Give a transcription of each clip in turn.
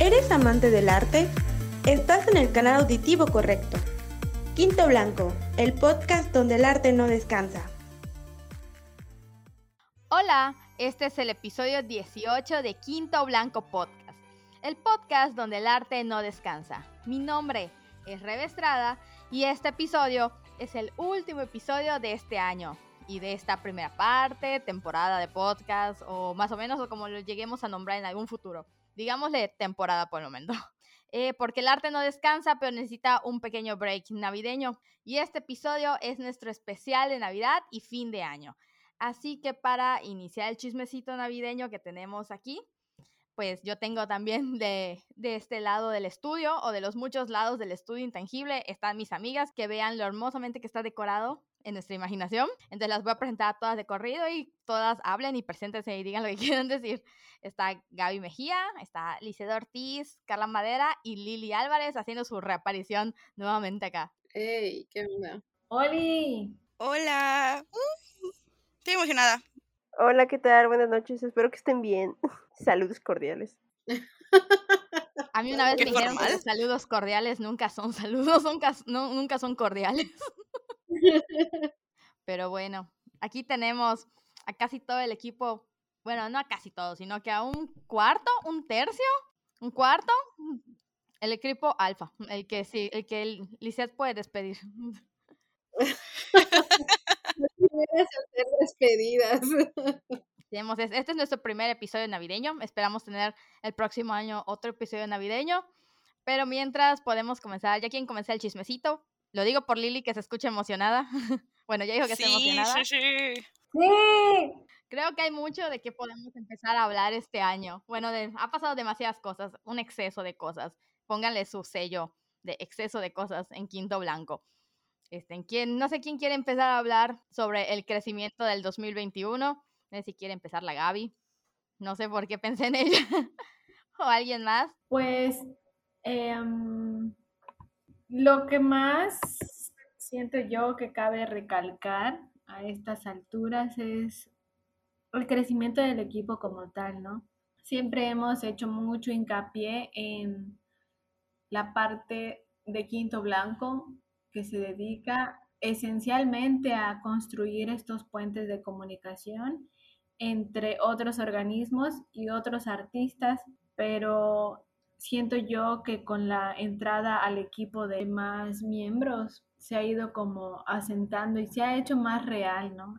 ¿Eres amante del arte? Estás en el canal auditivo correcto. Quinto Blanco, el podcast donde el arte no descansa. Hola, este es el episodio 18 de Quinto Blanco Podcast, el podcast donde el arte no descansa. Mi nombre es Rebe Estrada y este episodio es el último episodio de este año y de esta primera parte, temporada de podcast o más o menos o como lo lleguemos a nombrar en algún futuro. Digámosle temporada por el momento. Eh, porque el arte no descansa, pero necesita un pequeño break navideño. Y este episodio es nuestro especial de Navidad y fin de año. Así que para iniciar el chismecito navideño que tenemos aquí, pues yo tengo también de, de, este lado del estudio o de los muchos lados del estudio intangible, están mis amigas que vean lo hermosamente que está decorado en nuestra imaginación. Entonces las voy a presentar a todas de corrido y todas hablen y preséntense y digan lo que quieran decir. Está Gaby Mejía, está Liceda Ortiz, Carla Madera y Lili Álvarez haciendo su reaparición nuevamente acá. ¡Ey! ¡Qué onda! ¡Holi! Hola. Uh, estoy emocionada. Hola, ¿qué tal? Buenas noches. Espero que estén bien. Saludos cordiales. A mí una vez me dijeron que los saludos cordiales nunca son saludos, nunca, no, nunca son cordiales. Pero bueno, aquí tenemos a casi todo el equipo, bueno, no a casi todo, sino que a un cuarto, un tercio, un cuarto, el equipo alfa, el que sí, el que el Lisette puede despedir. despedidas. Este es nuestro primer episodio navideño. Esperamos tener el próximo año otro episodio navideño. Pero mientras podemos comenzar, ya quien comenzar el chismecito. Lo digo por Lili que se escucha emocionada. bueno, ya dijo que está emocionada. Sí, sí. Sí. Creo que hay mucho de qué podemos empezar a hablar este año. Bueno, ha pasado demasiadas cosas, un exceso de cosas. Pónganle su sello de exceso de cosas en Quinto Blanco. Este, ¿quién, no sé quién quiere empezar a hablar sobre el crecimiento del 2021. No sé si quiere empezar la Gaby. No sé por qué pensé en ella. o alguien más. Pues eh, lo que más siento yo que cabe recalcar a estas alturas es el crecimiento del equipo como tal, ¿no? Siempre hemos hecho mucho hincapié en la parte de Quinto Blanco que se dedica esencialmente a construir estos puentes de comunicación entre otros organismos y otros artistas, pero siento yo que con la entrada al equipo de más miembros se ha ido como asentando y se ha hecho más real, ¿no?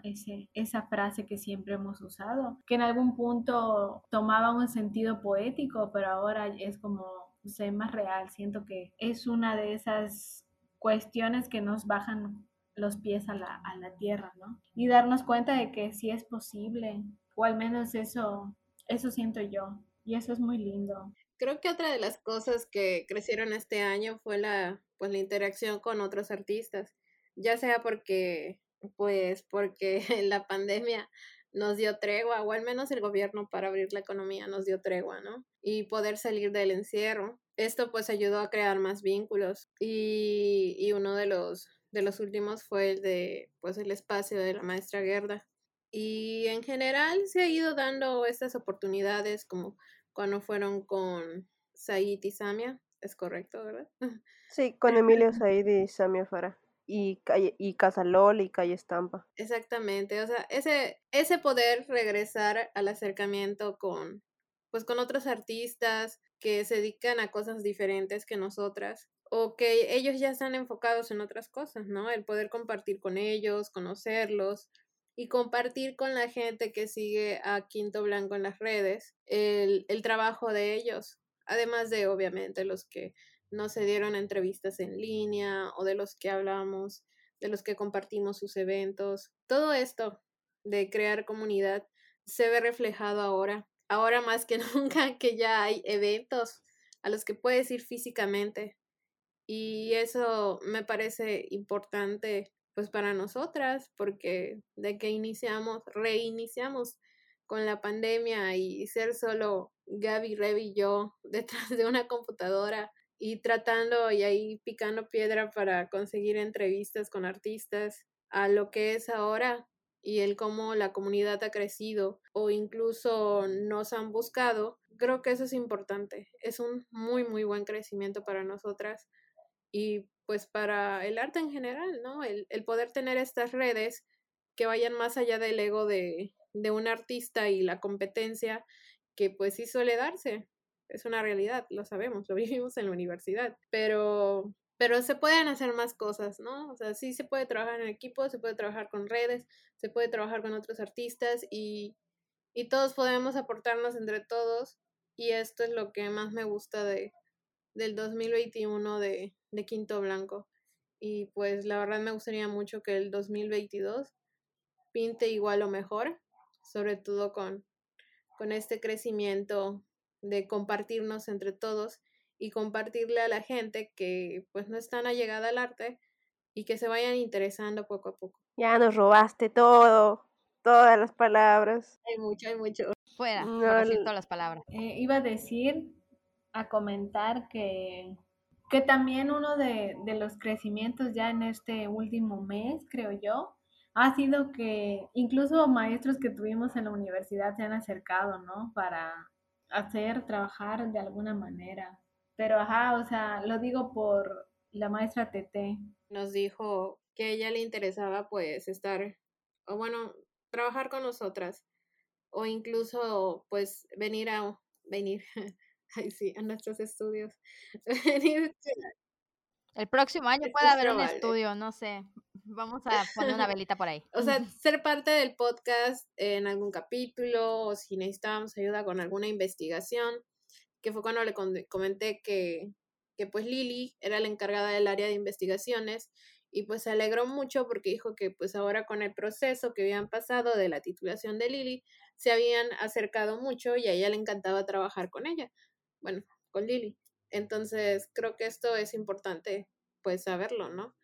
Esa frase que siempre hemos usado, que en algún punto tomaba un sentido poético, pero ahora es como, no más real. Siento que es una de esas cuestiones que nos bajan los pies a la, a la tierra, ¿no? Y darnos cuenta de que sí es posible, o al menos eso, eso siento yo, y eso es muy lindo creo que otra de las cosas que crecieron este año fue la, pues, la interacción con otros artistas, ya sea porque, pues, porque la pandemia nos dio tregua, o al menos el gobierno para abrir la economía nos dio tregua, ¿no? Y poder salir del encierro. Esto pues ayudó a crear más vínculos y, y uno de los, de los últimos fue el de, pues, el espacio de la maestra Gerda. Y en general se ha ido dando estas oportunidades como cuando fueron con Said y Samia, es correcto, ¿verdad? Sí, con Emilio Said y Samia Farah. Y, calle, y Casalol y Calle Estampa. Exactamente, o sea, ese, ese poder regresar al acercamiento con, pues con otros artistas que se dedican a cosas diferentes que nosotras o que ellos ya están enfocados en otras cosas, ¿no? El poder compartir con ellos, conocerlos, y compartir con la gente que sigue a Quinto Blanco en las redes el, el trabajo de ellos, además de obviamente los que no se dieron entrevistas en línea o de los que hablamos, de los que compartimos sus eventos. Todo esto de crear comunidad se ve reflejado ahora, ahora más que nunca que ya hay eventos a los que puedes ir físicamente. Y eso me parece importante pues para nosotras, porque de que iniciamos, reiniciamos con la pandemia y ser solo Gaby, Revi y yo detrás de una computadora y tratando y ahí picando piedra para conseguir entrevistas con artistas a lo que es ahora y el cómo la comunidad ha crecido o incluso nos han buscado, creo que eso es importante. Es un muy, muy buen crecimiento para nosotras y pues para el arte en general, ¿no? El, el poder tener estas redes que vayan más allá del ego de, un artista y la competencia, que pues sí suele darse. Es una realidad, lo sabemos, lo vivimos en la universidad, pero pero se pueden hacer más cosas, ¿no? O sea, sí se puede trabajar en equipo, se puede trabajar con redes, se puede trabajar con otros artistas y, y todos podemos aportarnos entre todos y esto es lo que más me gusta de, del 2021 de, de Quinto Blanco. Y pues la verdad me gustaría mucho que el 2022 pinte igual o mejor, sobre todo con, con este crecimiento de compartirnos entre todos y compartirle a la gente que pues no están allegada al arte y que se vayan interesando poco a poco. Ya nos robaste todo, todas las palabras. Hay mucho, hay mucho. Fuera, No, por decir el- todas las palabras. Eh, iba a decir, a comentar que, que también uno de, de los crecimientos ya en este último mes, creo yo, ha sido que incluso maestros que tuvimos en la universidad se han acercado, ¿no? Para hacer, trabajar de alguna manera. Pero, ajá, o sea, lo digo por la maestra Tete. Nos dijo que a ella le interesaba pues estar, o bueno, trabajar con nosotras o incluso pues venir a, venir, ay sí, a nuestros estudios. venir El próximo año puede haber un estudio, no sé. Vamos a poner una velita por ahí. O sea, ser parte del podcast en algún capítulo o si necesitábamos ayuda con alguna investigación, que fue cuando le comenté que, que pues Lili era la encargada del área de investigaciones y pues se alegró mucho porque dijo que pues ahora con el proceso que habían pasado de la titulación de Lili se habían acercado mucho y a ella le encantaba trabajar con ella, bueno, con Lili. Entonces creo que esto es importante pues saberlo, ¿no?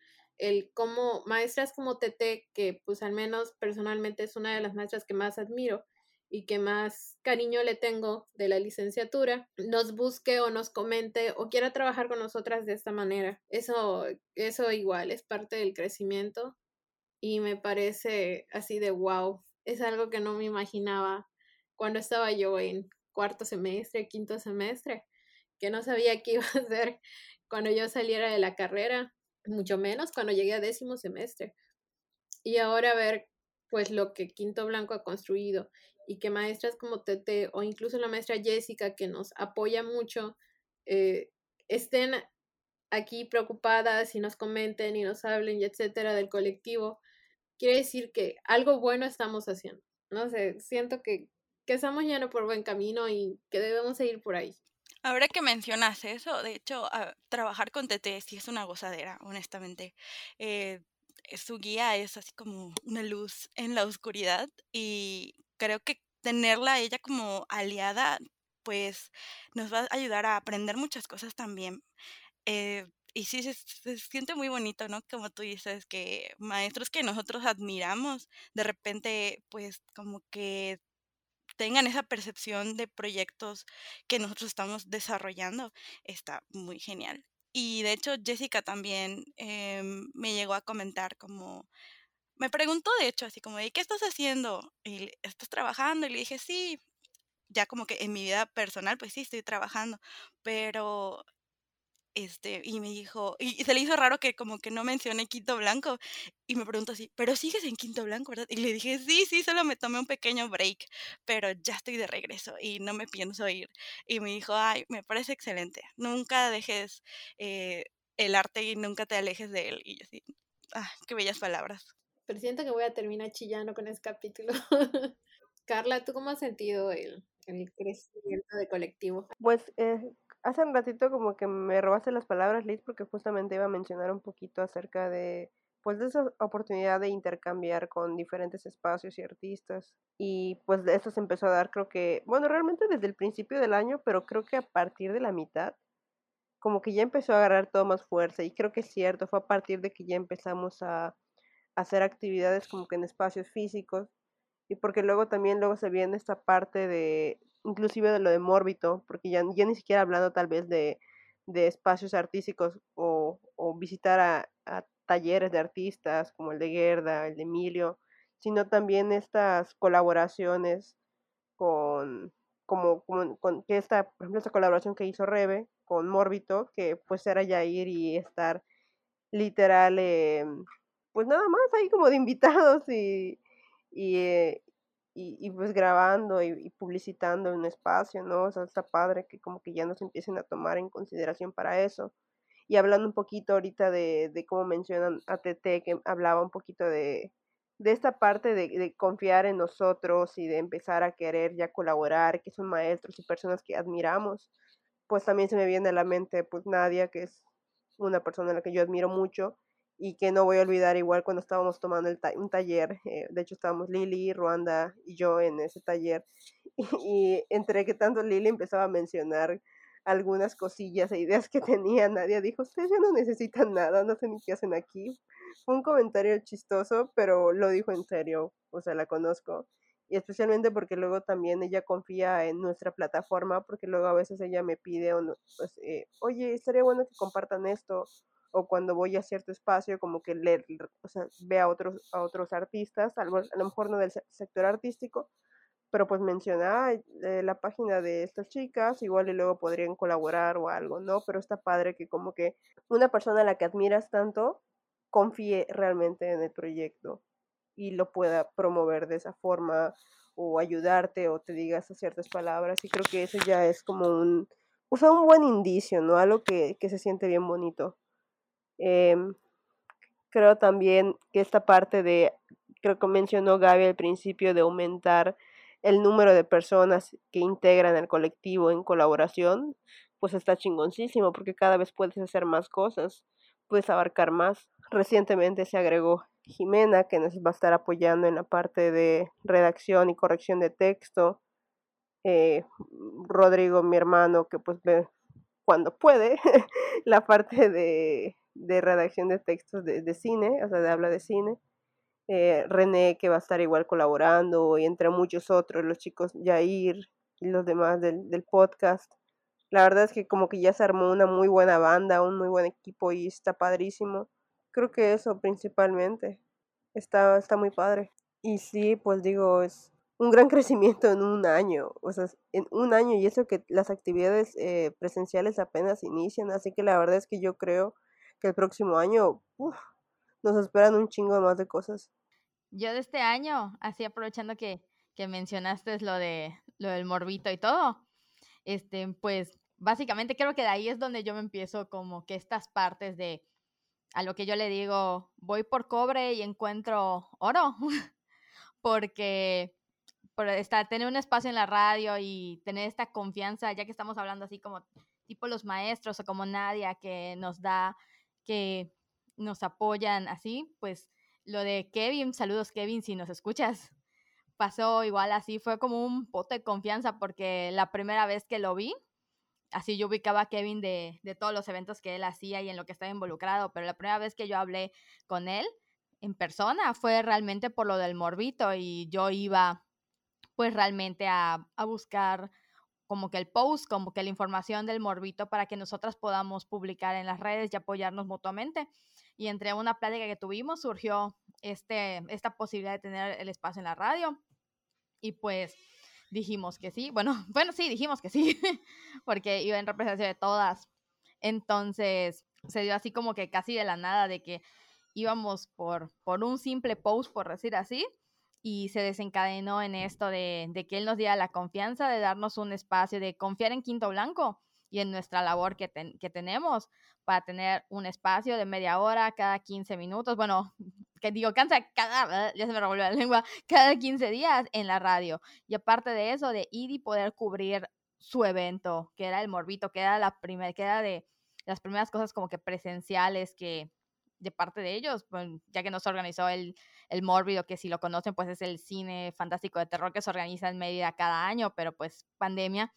el cómo maestras como Tete, que pues al menos personalmente es una de las maestras que más admiro y que más cariño le tengo de la licenciatura, nos busque o nos comente o quiera trabajar con nosotras de esta manera. Eso, eso igual es parte del crecimiento y me parece así de wow. Es algo que no me imaginaba cuando estaba yo en cuarto semestre, quinto semestre, que no sabía qué iba a hacer cuando yo saliera de la carrera mucho menos cuando llegué a décimo semestre. Y ahora ver pues lo que Quinto Blanco ha construido y que maestras como Tete o incluso la maestra Jessica que nos apoya mucho eh, estén aquí preocupadas y nos comenten y nos hablen y etcétera del colectivo, quiere decir que algo bueno estamos haciendo. No sé, siento que, que estamos yendo por buen camino y que debemos seguir por ahí. Ahora que mencionas eso, de hecho, a- trabajar con TT sí es una gozadera, honestamente. Eh, su guía es así como una luz en la oscuridad y creo que tenerla ella como aliada, pues nos va a ayudar a aprender muchas cosas también. Eh, y sí, se, se siente muy bonito, ¿no? Como tú dices, que maestros que nosotros admiramos, de repente, pues como que tengan esa percepción de proyectos que nosotros estamos desarrollando, está muy genial. Y de hecho, Jessica también em, me llegó a comentar como, me preguntó de hecho así como, ¿y qué estás haciendo? Y ¿estás trabajando? Y le dije, sí, ya como que en mi vida personal, pues sí, estoy trabajando, pero este, y me dijo, y se le hizo raro que como que no mencioné Quinto Blanco, y me preguntó así, pero sigues en Quinto Blanco, ¿verdad? Y le dije, sí, sí, solo me tomé un pequeño break, pero ya estoy de regreso y no me pienso ir. Y me dijo, ay, me parece excelente, nunca dejes eh, el arte y nunca te alejes de él. Y yo así, ah, qué bellas palabras. Pero siento que voy a terminar chillando con ese capítulo. Carla, ¿tú cómo has sentido el, el crecimiento de colectivo? Pues eh, hace un ratito como que me robaste las palabras, Liz, porque justamente iba a mencionar un poquito acerca de, pues, de esa oportunidad de intercambiar con diferentes espacios y artistas. Y pues de eso se empezó a dar, creo que, bueno, realmente desde el principio del año, pero creo que a partir de la mitad, como que ya empezó a agarrar todo más fuerza. Y creo que es cierto, fue a partir de que ya empezamos a hacer actividades como que en espacios físicos y porque luego también luego se viene esta parte de inclusive de lo de mórbito porque ya, ni siquiera hablando tal vez de, de espacios artísticos o, visitar a, talleres de artistas como el de Gerda, el de Emilio, sino también estas colaboraciones con como, con que esta, por ejemplo, esta colaboración que hizo Rebe con Mórbito, que pues era ya ir y estar literal, em, pues nada más ahí como de invitados y, y, eh, y, pues grabando y, publicitando un espacio, ¿no? O sea, está padre que como que ya nos empiecen a tomar en consideración para eso. Y hablando un poquito ahorita de, de cómo mencionan a TT, que hablaba un poquito de, de esta parte de, de, confiar en nosotros y de empezar a querer ya colaborar, que son maestros y personas que admiramos, pues también se me viene a la mente pues Nadia, que es una persona a la que yo admiro mucho y que no voy a olvidar igual cuando estábamos tomando el un taller, eh, de hecho estábamos Lili, Ruanda y yo en ese taller y, entre que tanto Lili empezaba a mencionar algunas cosillas e ideas que tenía, Nadia dijo, ustedes ya no necesitan nada, no sé ni qué hacen aquí. Fue un comentario chistoso, pero lo dijo en serio, o sea, la conozco. Y especialmente porque luego también ella confía en nuestra plataforma, porque luego a veces ella me pide, pues, eh, oye, estaría bueno que compartan esto, o cuando voy a cierto espacio, como que leer, o sea, ve a otros, a otros artistas, a lo, mejor no del sector artístico, pero pues menciona eh, la página de estas chicas, igual y luego podrían colaborar o algo, ¿no? Pero está padre que como que una persona a la que admiras tanto confíe realmente en el proyecto y lo pueda promover de esa forma o ayudarte o te diga esas ciertas palabras y creo que eso ya es como un, o sea, un buen indicio, ¿no? Algo que, que se siente bien bonito. Em, creo también que esta parte de, creo que mencionó Gaby al principio, de aumentar el número de personas que integran el colectivo en colaboración, pues está chingoncísimo porque cada vez puedes hacer más cosas, puedes abarcar más. Recientemente se agregó Jimena, que nos va a estar apoyando en la parte de redacción y corrección de texto. Eh, Rodrigo, mi hermano, que pues ve cuando puede la parte de de redacción de textos de, cine, o sea, de habla de cine. Eh, René, que va a estar igual colaborando, y entre muchos otros, los chicos Jair y los demás del, del podcast. La verdad es que como que ya se armó una muy buena banda, un muy buen equipo y está padrísimo. Creo que eso principalmente. Está, está muy padre. Y sí, pues digo, es un gran crecimiento en un año. O sea, en un año y eso que las actividades eh, presenciales apenas inician. Así que la verdad es que yo creo que el próximo año nos esperan un chingo más de cosas. Yo de este año, así aprovechando que, que mencionaste lo de lo del morbito y todo, este, pues básicamente creo que de ahí es donde yo me empiezo como que estas partes de a lo que yo le digo, voy por cobre y encuentro oro, porque por estar, tener un espacio en la radio y tener esta confianza, ya que estamos hablando así como tipo los maestros o como Nadia que nos da que nos apoyan así, pues lo de Kevin, saludos Kevin, si nos escuchas, pasó igual así, fue como un pote de confianza porque la primera vez que lo vi, así yo ubicaba a Kevin de, de todos los eventos que él hacía y en lo que estaba involucrado, pero la primera vez que yo hablé con él en persona fue realmente por lo del morbito y yo iba pues realmente a, a buscar como que el post, como que la información del morbito para que nosotras podamos publicar en las redes y apoyarnos mutuamente. Y entre una plática que tuvimos surgió este, esta posibilidad de tener el espacio en la radio. Y pues dijimos que sí. Bueno, bueno, sí, dijimos que sí, porque iba en representación de todas. Entonces se dio así como que casi de la nada de que íbamos por, por un simple post, por decir así, y se desencadenó en esto de, que él nos diera la confianza de darnos un espacio, de confiar en Quinto Blanco y en nuestra labor que, que tenemos para tener un espacio de media hora cada 15 minutos, bueno, que digo, cansa cada, ya se me revolvió la lengua, cada 15 días en la radio. Y aparte de eso, de ir y poder cubrir su evento, que era el Morbito, que era la primera, que era de las primeras cosas como que presenciales que, de parte de ellos, ya que nos organizó el, el Mórbido, que si lo conocen, pues es el cine fantástico de terror que se organiza en Mérida cada año, pero pues pandemia,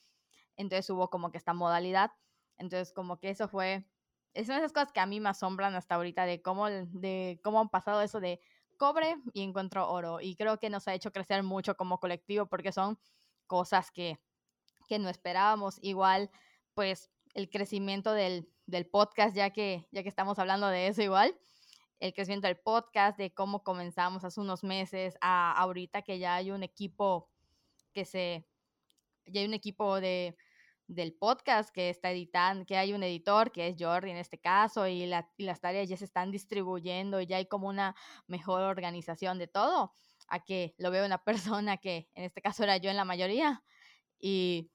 entonces hubo como que esta modalidad, entonces como que eso fue, es una de esas cosas que a mí me asombran hasta ahorita de cómo, de cómo han pasado eso de cobre y encuentro oro, y creo que nos ha hecho crecer mucho como colectivo porque son cosas que, que no esperábamos, igual pues el crecimiento del, del podcast, ya que, ya que estamos hablando de eso igual, el crecimiento del podcast, de cómo comenzamos hace unos meses a ahorita que ya hay un equipo que se ya hay un equipo de, del podcast que está editando, que hay un editor, que es Jordi en este caso, y, la, y las tareas ya se están distribuyendo y ya hay como una mejor organización de todo, a que lo veo una persona que en este caso era yo en la mayoría, y,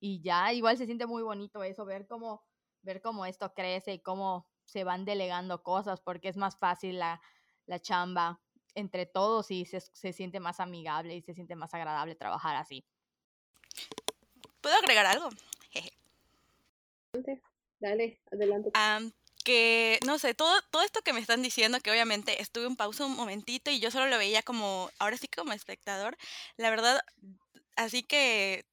y ya igual se siente muy bonito eso, ver cómo, ver cómo esto crece y cómo se van delegando cosas, porque es más fácil la, la chamba entre todos y se, se siente más amigable y se siente más agradable trabajar así. ¿Puedo agregar algo? Dale, adelante. que, no sé, todo, todo esto que me están diciendo, que obviamente estuve en pausa un momentito y yo solo lo veía como, ahora sí como espectador, la verdad, así que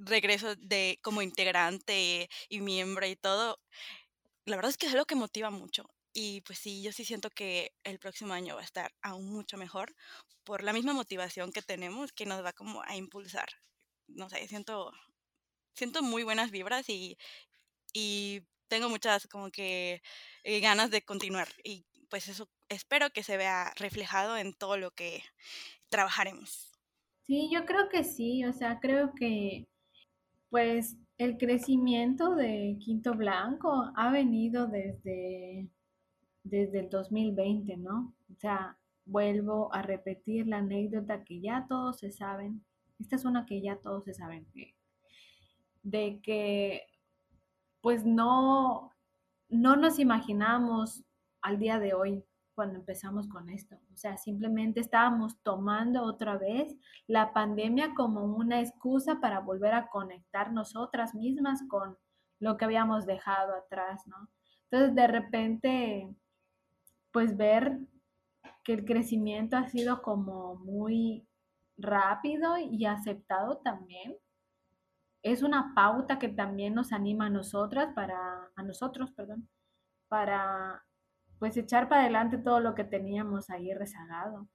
regreso de como integrante y miembro y todo, la verdad es que es algo que motiva mucho. Y pues sí, yo sí siento que el próximo año va a estar aún mucho mejor por la misma motivación que tenemos que nos va como a impulsar. No sé, siento, siento muy buenas vibras y, y tengo muchas como que eh, ganas de continuar. Y pues eso espero que se vea reflejado en todo lo que trabajaremos. Sí, yo creo que sí, o sea, creo que pues el crecimiento de Quinto Blanco ha venido desde, desde el 2020, ¿no? O sea, vuelvo a repetir la anécdota que ya todos se saben. Esta es una que ya todos se saben. De que, pues no, no nos imaginamos al día de hoy cuando empezamos con esto. O sea, simplemente estábamos tomando otra vez la pandemia como una excusa para volver a conectar nosotras mismas con lo que habíamos dejado atrás, ¿no? Entonces, de repente, pues ver que el crecimiento ha sido como muy rápido y aceptado también. Es una pauta que también nos anima a nosotras para, a nosotros, perdón, para pues echar para adelante todo lo que teníamos ahí rezagado.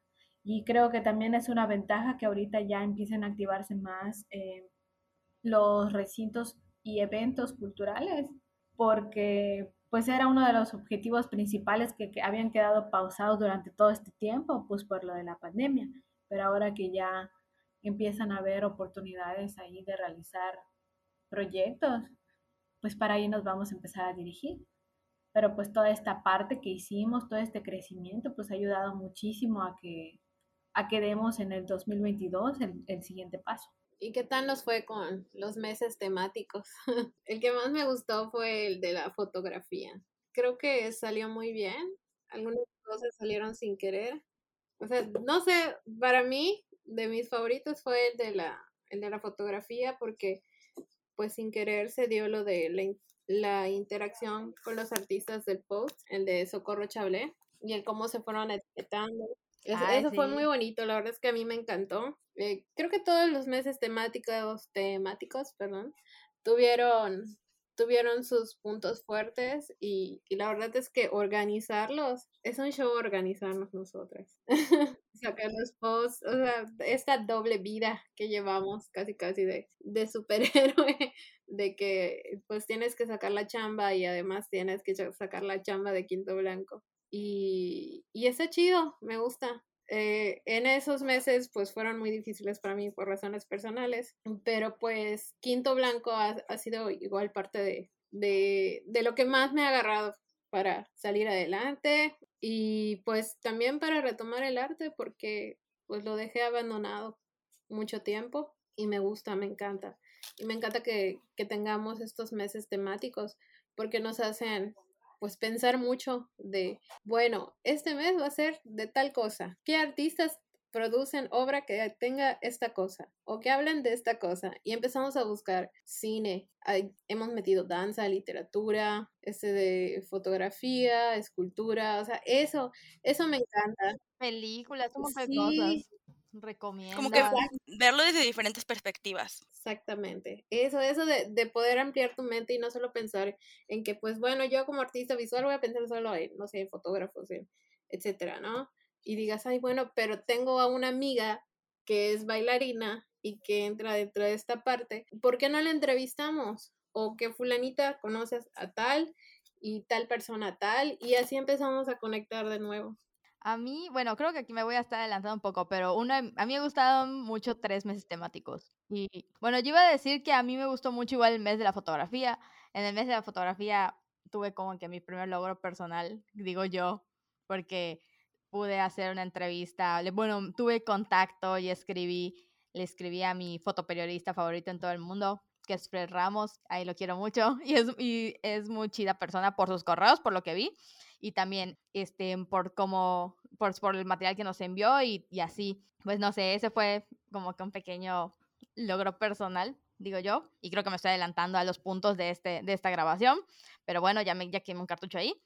Y creo que también es una ventaja que ahorita ya empiecen a activarse más eh, los recintos y eventos culturales, porque pues era uno de los objetivos principales que, que, habían quedado pausados durante todo este tiempo, pues por lo de la pandemia. Pero ahora que ya empiezan a haber oportunidades ahí de realizar proyectos, pues para ahí nos vamos a empezar a dirigir pero pues toda esta parte que hicimos, todo este crecimiento, pues ha ayudado muchísimo a que, a que demos en el 2022 el, el siguiente paso. ¿Y qué tal nos fue con los meses temáticos? el que más me gustó fue el de la fotografía. Creo que salió muy bien. Algunas cosas salieron sin querer. O sea, no sé, para mí, de mis favoritos fue el de la, el de la fotografía porque pues sin querer se dio lo de la la interacción con los artistas del post, el de Socorro Chablé, y el cómo se fueron etiquetando. Eso, fue muy bonito, la verdad es que a mí me encantó. Eh, creo que todos los meses temáticos, temáticos, perdón, tuvieron, tuvieron sus puntos fuertes y, la verdad es que organizarlos, es un show organizarnos nosotras. Sacar los posts, o sea, esta doble vida que llevamos casi casi de, de superhéroe de que pues tienes que sacar la chamba y además tienes que sacar la chamba de Quinto Blanco. Y, y está chido, me gusta. Eh, en esos meses pues fueron muy difíciles para mí por razones personales, pero pues Quinto Blanco ha, sido igual parte de, de, de lo que más me ha agarrado para salir adelante y pues también para retomar el arte porque pues lo dejé abandonado mucho tiempo y me gusta, me encanta. Y me encanta que, que tengamos estos meses temáticos porque nos hacen pues pensar mucho de, bueno, este mes va a ser de tal cosa. ¿Qué artistas producen obra que tenga esta cosa o que hablen de esta cosa? Y empezamos a buscar cine. hemos metido danza, literatura, este de fotografía, escultura, o sea, eso, eso me encanta. Películas, un montón de cosas recomiendo. Como que verlo desde diferentes perspectivas. Exactamente. Eso, eso de, de, poder ampliar tu mente y no solo pensar en que, pues bueno, yo como artista visual voy a pensar solo en, no sé, en fotógrafos, etcétera, ¿no? Y digas, ay, bueno, pero tengo a una amiga que es bailarina y que entra dentro de esta parte, ¿por qué no la entrevistamos? O que fulanita conoces a tal y tal persona tal, y así empezamos a conectar de nuevo. A mí, bueno, creo que aquí me voy a estar adelantando un poco, pero uno, a mí me gustaron mucho tres meses temáticos. Y bueno, yo iba a decir que a mí me gustó mucho igual el mes de la fotografía. En el mes de la fotografía tuve como que mi primer logro personal, digo yo, porque pude hacer una entrevista, bueno, tuve contacto y escribí, le escribí a mi fotoperiodista favorito en todo el mundo, que es Fred Ramos, ahí lo quiero mucho, y es, y es muy chida persona por sus correos, por lo que vi, y también este, por como, por, por el material que nos envió y, y así, pues no sé, ese fue como que un pequeño logro personal digo yo, y creo que me estoy adelantando a los puntos de, este, de esta grabación, pero bueno, ya, me, ya quemé un cartucho ahí.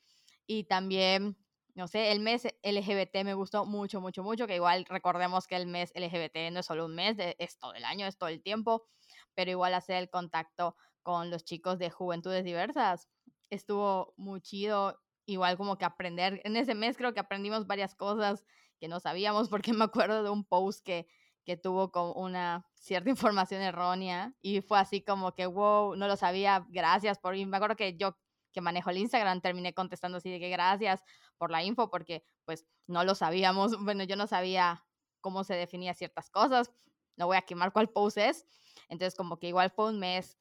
Y también, no sé, el mes LGBT me gustó mucho, mucho, mucho, que igual recordemos que el mes LGBT no es solo un mes, es todo el año, es todo el tiempo, pero igual hacer el contacto con los chicos de juventudes diversas estuvo muy chido, igual como que aprender, en ese mes creo que aprendimos varias cosas que no sabíamos, porque me acuerdo de un post que que tuvo con una cierta información errónea y fue así como que, wow, no lo sabía, gracias por... Y me acuerdo que yo que manejo el Instagram terminé contestando así de que gracias por la info porque pues no lo sabíamos, bueno, yo no sabía cómo se definía ciertas cosas, no voy a quemar cuál post es, entonces como que igual fue un mes,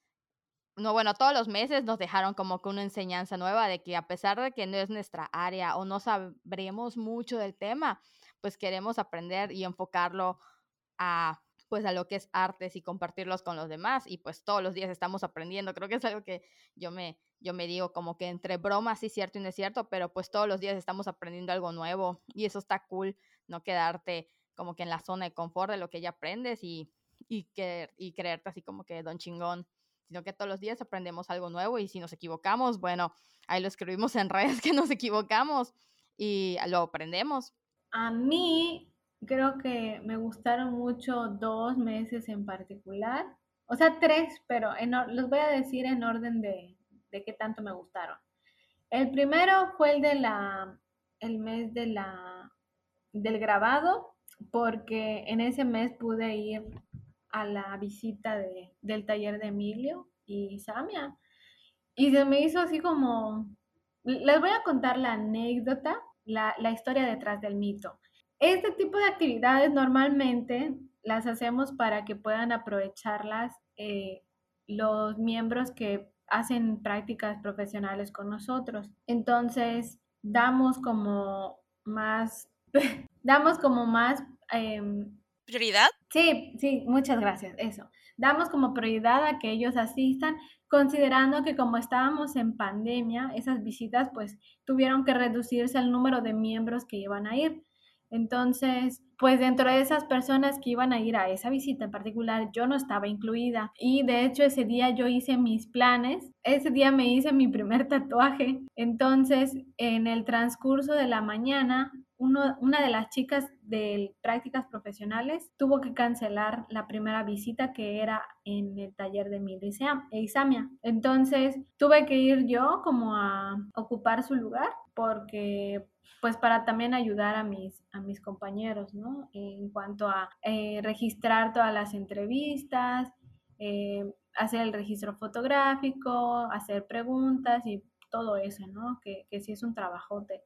no, bueno, todos los meses nos dejaron como que una enseñanza nueva de que a pesar de que no es nuestra área o no sabremos mucho del tema, pues queremos aprender y enfocarlo a pues a lo que es artes y compartirlos con los demás y pues todos los días estamos aprendiendo. Creo que es algo que yo me, yo me digo como que entre bromas sí cierto y no es cierto, pero pues todos los días estamos aprendiendo algo nuevo y eso está cool, no quedarte como que en la zona de confort de lo que ya aprendes y, y, que, y creerte así como que don chingón, sino que todos los días aprendemos algo nuevo y si nos equivocamos, bueno, ahí lo escribimos en redes que nos equivocamos y lo aprendemos. A mí creo que me gustaron mucho dos meses en particular, o sea, tres, pero los voy a decir en orden de, de qué tanto me gustaron. El primero fue el de la, el mes de la, del grabado, porque en ese mes pude ir a la visita de, del taller de Emilio y Samia. Y se me hizo así como, les voy a contar la anécdota, la, la historia detrás del mito. Este tipo de actividades normalmente las hacemos para que puedan aprovecharlas eh, los miembros que hacen prácticas profesionales con nosotros. Entonces, damos como más, damos como más... Em, ¿Prioridad? Sí, sí, muchas gracias, eso. Damos como prioridad a que ellos asistan, considerando que como estábamos en pandemia, esas visitas pues tuvieron que reducirse el número de miembros que iban a ir. Entonces, pues dentro de esas personas que iban a ir a esa visita en particular, yo no estaba incluida. Y de hecho ese día yo hice mis planes. Ese día me hice mi primer tatuaje. Entonces, en el transcurso de la mañana, una de las chicas de prácticas profesionales tuvo que cancelar la primera visita que era en el taller de mi Isamia. Entonces tuve que ir yo como a ocupar su lugar porque pues para también ayudar a mis, a mis compañeros, ¿no? En cuanto a eh, registrar todas las entrevistas, eh, hacer el registro fotográfico, hacer preguntas y todo eso, ¿no? Que, que sí es un trabajote.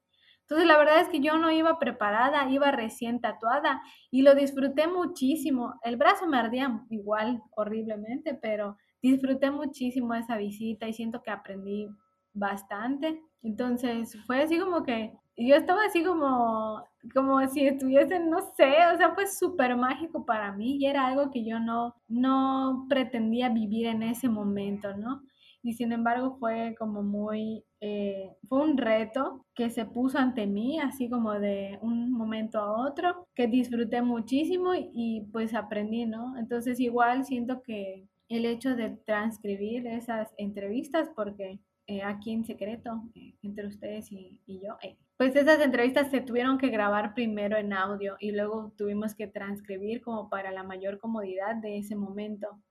Entonces la verdad es que yo no iba preparada, iba recién tatuada y lo disfruté muchísimo. El brazo me ardía igual horriblemente, pero disfruté muchísimo esa visita y siento que aprendí bastante. Entonces fue así como que yo estaba así como, como si estuviese, no sé, o sea, fue súper mágico para mí y era algo que yo no, no pretendía vivir en ese momento, ¿no? Y sin embargo fue como muy, eh, fue un reto que se puso ante mí, así como de un momento a otro, que disfruté muchísimo y, pues aprendí, ¿no? Entonces igual siento que el hecho de transcribir esas entrevistas, porque eh, aquí en secreto, eh, entre ustedes y, y yo, pues esas entrevistas se tuvieron que grabar primero en audio y luego tuvimos que transcribir como para la mayor comodidad de ese momento.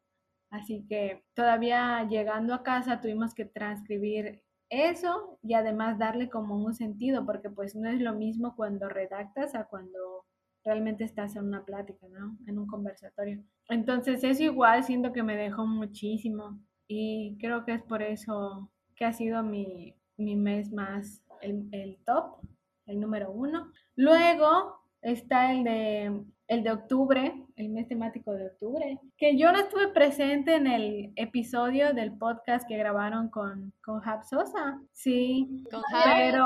Así que todavía llegando a casa tuvimos que transcribir eso y además darle como un sentido, porque pues no es lo mismo cuando redactas a cuando realmente estás en una plática, ¿no? En un conversatorio. Entonces eso igual siento que me dejó muchísimo y creo que es por eso que ha sido mi, mi mes más el, top, el número uno. Luego está el de, el de octubre, el mes temático de octubre, que yo no estuve presente en el episodio del podcast que grabaron con, con Hab Sosa. Sí, Con pero,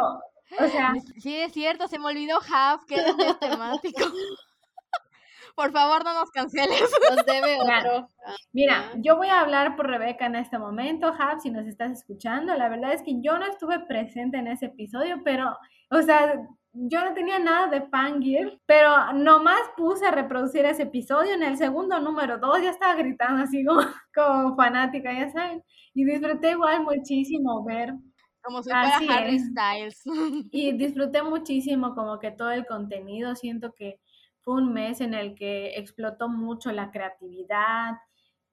o sea, Sí, es cierto, se me olvidó Half, que era el mes temático. Por favor, no nos canceles. Nos debe Mira, otro. Mira, yo voy a hablar por Rebeca en este momento, Hab, si nos estás escuchando. La verdad es que yo no estuve presente en ese episodio, pero, o sea, yo no tenía nada de fangirl, pero nomás puse a reproducir ese episodio. En el segundo número dos ya estaba gritando así como, como fanática, ya saben. Y disfruté igual muchísimo ver Como si fuera Harry es. Styles. y disfruté muchísimo como que todo el contenido. Siento que fue un mes en el que explotó mucho la creatividad,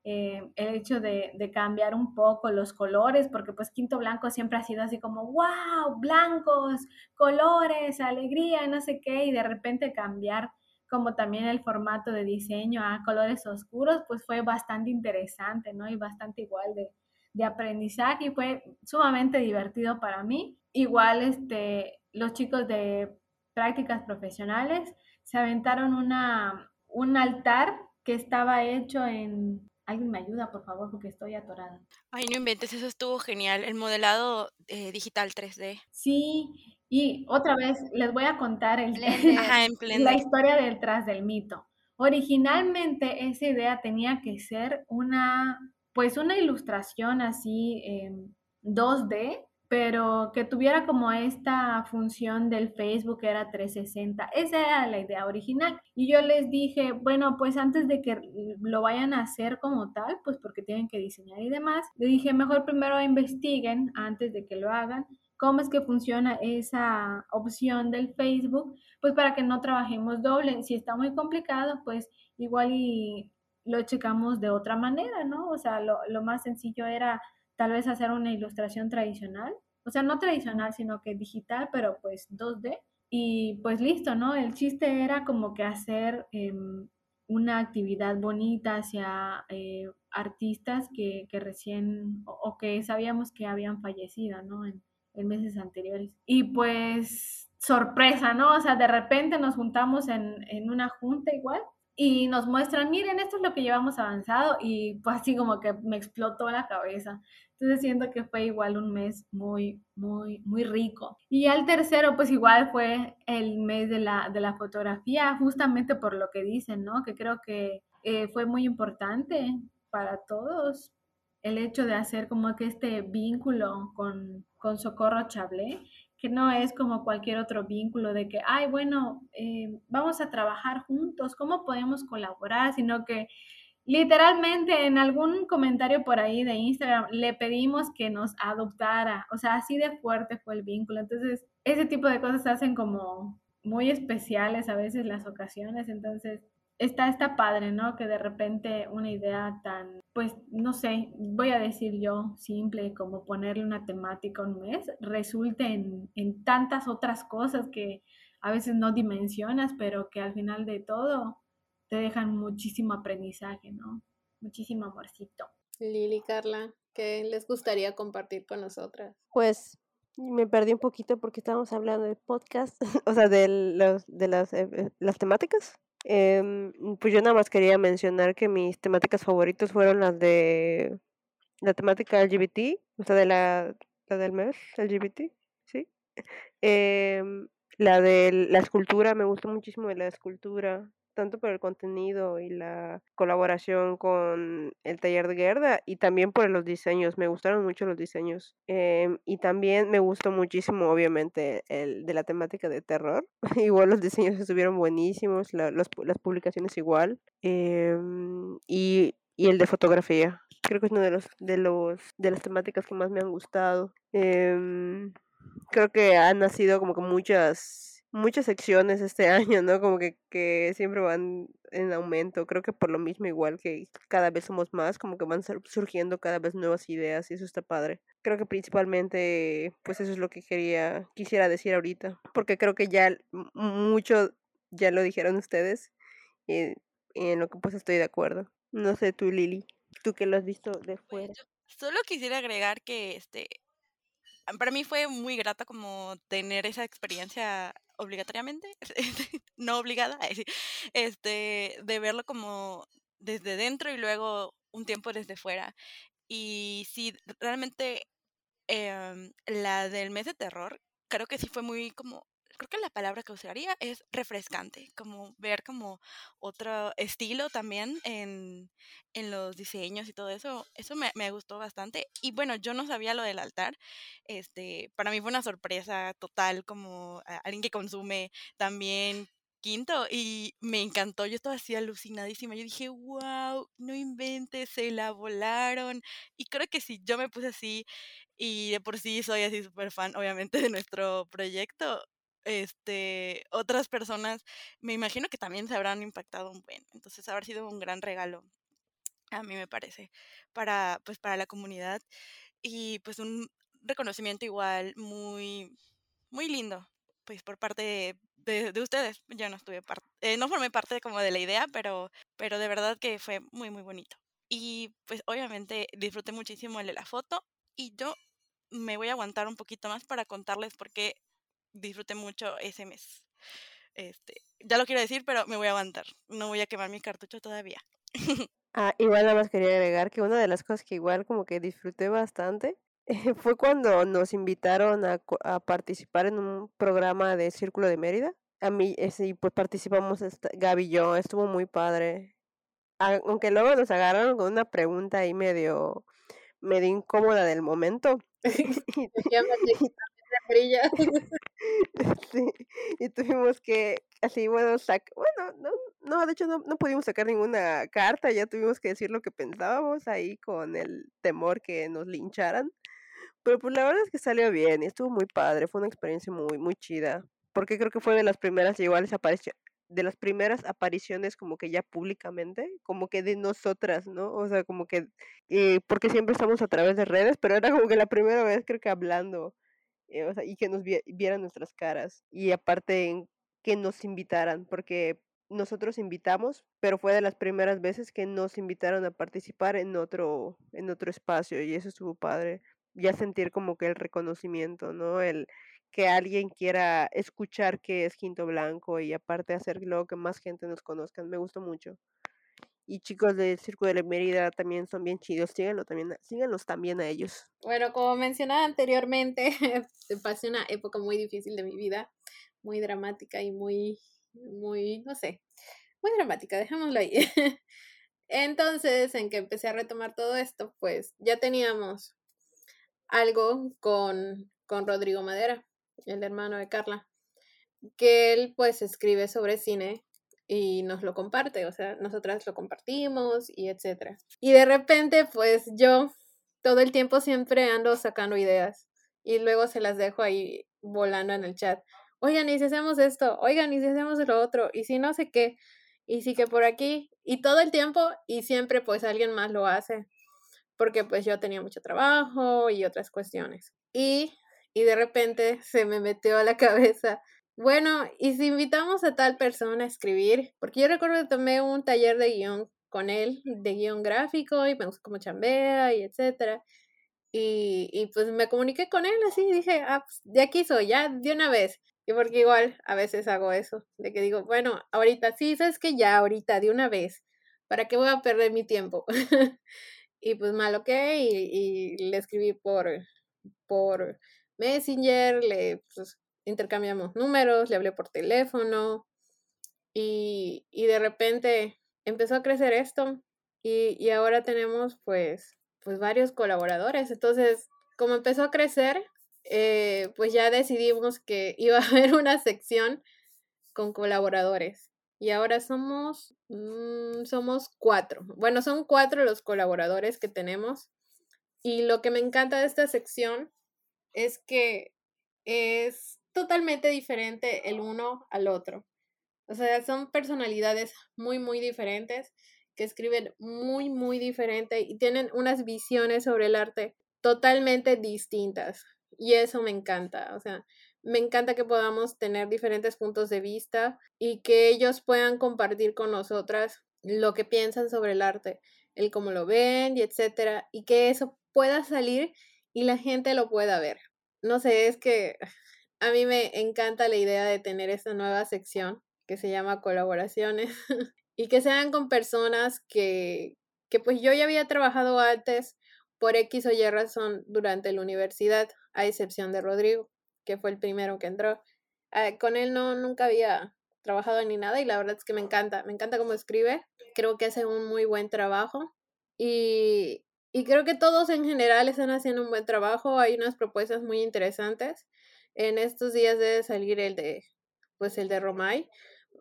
eh, el hecho de, cambiar un poco los colores, porque pues Quinto Blanco siempre ha sido así como, wow, blancos, colores, alegría, no sé qué, y de repente cambiar como también el formato de diseño a colores oscuros, pues fue bastante interesante, ¿no? Y bastante igual de, de aprendizaje y fue sumamente divertido para mí. Igual este, los chicos de prácticas profesionales se aventaron una, un altar que estaba hecho en... Alguien me ayuda, por favor, porque estoy atorada. Ay, no inventes, eso estuvo genial. El modelado eh, digital 3D. Sí, y otra vez les voy a contar el. Ajá, la historia detrás del mito. Originalmente esa idea tenía que ser una, pues una ilustración así en 2D, pero que tuviera como esta función del Facebook que era 360. Esa era la idea original. Y yo les dije, bueno, pues antes de que lo vayan a hacer como tal, pues porque tienen que diseñar y demás, le dije, mejor primero investiguen antes de que lo hagan cómo es que funciona esa opción del Facebook, pues para que no trabajemos doble. Si está muy complicado, pues igual y lo checamos de otra manera, ¿no? O sea, lo, lo más sencillo era tal vez hacer una ilustración tradicional, o sea, no tradicional, sino que digital, pero pues 2D. Y pues listo, ¿no? El chiste era como que hacer eh, una actividad bonita hacia eh, artistas que, que recién o, o, que sabíamos que habían fallecido, ¿no? En, en meses anteriores. Y pues sorpresa, ¿no? O sea, de repente nos juntamos en, en, una junta igual y nos muestran, miren, esto es lo que llevamos avanzado y pues así como que me explotó la cabeza. Entonces siento que fue igual un mes muy, muy, muy rico. Y al tercero, pues igual fue el mes de la, de la fotografía, justamente por lo que dicen, ¿no? Que creo que eh, fue muy importante para todos el hecho de hacer como que este vínculo con, con Socorro Chablé, que no es como cualquier otro vínculo de que, ay, bueno, eh, vamos a trabajar juntos, ¿cómo podemos colaborar? Sino que literalmente en algún comentario por ahí de Instagram le pedimos que nos adoptara, o sea, así de fuerte fue el vínculo. Entonces, ese tipo de cosas hacen como muy especiales a veces las ocasiones, entonces está, está padre, ¿no? Que de repente una idea tan, pues, no sé, voy a decir yo, simple, como ponerle una temática un mes, resulte en, en tantas otras cosas que a veces no dimensionas, pero que al final de todo te dejan muchísimo aprendizaje, ¿no? Muchísimo amorcito. Lili, Carla, ¿qué les gustaría compartir con nosotras? Pues me perdí un poquito porque estábamos hablando de podcast, o sea, de, los, de las, eh, las temáticas. Eh, pues yo nada más quería mencionar que mis temáticas favoritas fueron las de la temática LGBT, o sea, de la, la del mes LGBT, ¿sí? Eh, la de la escultura, me gustó muchísimo de la escultura, tanto por el contenido y la colaboración con el taller de Gerda y también por los diseños, me gustaron mucho los diseños. Eh, y también me gustó muchísimo, obviamente, el de la temática de terror. igual los diseños estuvieron buenísimos, las publicaciones igual. Eh, y, el de fotografía. Creo que es uno de los de los de las temáticas que más me han gustado. Eh, creo que han nacido como que muchas muchas secciones este año, ¿no? Como que, que siempre van en aumento. Creo que por lo mismo, igual que cada vez somos más, como que van surgiendo cada vez nuevas ideas y eso está padre. Creo que principalmente, pues eso es lo que quería, quisiera decir ahorita, porque creo que ya mucho ya lo dijeron ustedes y, y en lo que pues estoy de acuerdo. No sé tú, Lili, tú que lo has visto de fuera. Solo quisiera agregar que este para mí fue muy grato como tener esa experiencia obligatoriamente, no obligada, este, de verlo como desde dentro y luego un tiempo desde fuera. Y sí, realmente em, la del mes de terror, creo que sí fue muy como creo que la palabra que usaría es refrescante, como ver como otro estilo también en, en los diseños y todo eso. Eso me, me, gustó bastante. Y bueno, yo no sabía lo del altar. Este, para mí fue una sorpresa total como alguien que consume también quinto y me encantó, yo estaba así alucinadísima, yo dije, wow, no inventes, se la volaron y creo que si yo me puse así y de por sí soy así súper fan obviamente de nuestro proyecto, este, otras personas me imagino que también se habrán impactado un buen, entonces habrá sido un gran regalo, a mí me parece, para, pues para la comunidad y pues un reconocimiento igual muy, muy lindo, pues por parte de, de, ustedes. Yo no estuve parte, eh, no formé parte como de la idea, pero, pero de verdad que fue muy, muy bonito. Y pues obviamente disfruté muchísimo el de la foto y yo me voy a aguantar un poquito más para contarles por qué disfruté mucho ese mes. Este, ya lo quiero decir, pero me voy a aguantar. No voy a quemar mi cartucho todavía. ah, igual nada más quería agregar que una de las cosas que igual como que disfruté bastante fue cuando nos invitaron a, a, participar en un programa de Círculo de Mérida. A mí, sí, pues participamos Gaby y yo, estuvo muy padre. Aunque luego nos agarraron con una pregunta ahí medio, medio incómoda del momento. sí, y tuvimos que, así, bueno, sac bueno, no, no, de hecho no, no pudimos sacar ninguna carta, ya tuvimos que decir lo que pensábamos ahí con el temor que nos lincharan. Pero pues la verdad es que salió bien y estuvo muy padre, fue una experiencia muy, muy chida. Porque creo que fue de las primeras iguales apariciones de las primeras apariciones como que ya públicamente, como que de nosotras, ¿no? O sea, como que, eh, porque siempre estamos a través de redes, pero era como que la primera vez creo que hablando, eh, y que nos vieran nuestras caras. Y aparte que nos invitaran, porque nosotros invitamos, pero fue de las primeras veces que nos invitaron a participar en otro, en otro espacio, y eso estuvo padre ya sentir como que el reconocimiento, ¿no? El que alguien quiera escuchar que es Quinto Blanco y aparte hacer luego que más gente nos conozcan, me gustó mucho. Y chicos del Circo de la Mérida también son bien chidos, síganlo también, síganlos también a ellos. Bueno, como mencionaba anteriormente, pasé una época muy difícil de mi vida, muy dramática y muy, muy, no sé, muy dramática, dejémoslo ahí. Entonces, en que empecé a retomar todo esto, pues ya teníamos algo con, con Rodrigo Madera, el hermano de Carla, que él pues escribe sobre cine y nos lo comparte, o sea, nosotras lo compartimos y etcétera. Y de repente pues yo todo el tiempo siempre ando sacando ideas y luego se las dejo ahí volando en el chat. Oigan, y si hacemos esto, oigan, y si hacemos lo otro, y si no sé qué, y si que por aquí, y todo el tiempo, y siempre pues alguien más lo hace porque pues yo tenía mucho trabajo y otras cuestiones. Y, y de repente se me metió a la cabeza, bueno, ¿y si invitamos a tal persona a escribir? Porque yo recuerdo que tomé un taller de guion con él, de guion gráfico, y me gustó cómo chambea y etcétera. Y, y pues me comuniqué con él así, dije, ah, pues de aquí soy, ya, de una vez. Y porque igual a veces hago eso, de que digo, bueno, ahorita sí, sabes que ya, ahorita, de una vez, ¿para qué voy a perder mi tiempo? Y pues mal, ok, y, le escribí por, por Messenger, le pues, intercambiamos números, le hablé por teléfono y, y de repente empezó a crecer esto y, y, ahora tenemos pues, pues varios colaboradores. Entonces, como empezó a crecer, eh, pues ya decidimos que iba a haber una sección con colaboradores y ahora somos, mm, somos cuatro. Bueno, son cuatro los colaboradores que tenemos. Y lo que me encanta de esta sección es que es totalmente diferente el uno al otro. O sea, son personalidades muy, muy diferentes que escriben muy, muy diferente y tienen unas visiones sobre el arte totalmente distintas. Y eso me encanta. O sea, me encanta que podamos tener diferentes puntos de vista y que ellos puedan compartir con nosotras lo que piensan sobre el arte, el cómo lo ven y etcétera, y que eso pueda salir y la gente lo pueda ver. no sé, es que a mí me encanta la idea de tener esta nueva sección que se llama colaboraciones y que sean con personas que, que pues yo ya había trabajado antes por X o Y razón durante la universidad, a excepción de Rodrigo, que fue el primero que entró. Ah, con él no, nunca había trabajado ni nada y la verdad es que me encanta, me encanta cómo escribe, creo que hace un muy buen trabajo y, y creo que todos en general están haciendo un buen trabajo, hay unas propuestas muy interesantes. En estos días debe salir el de, pues el de Romay.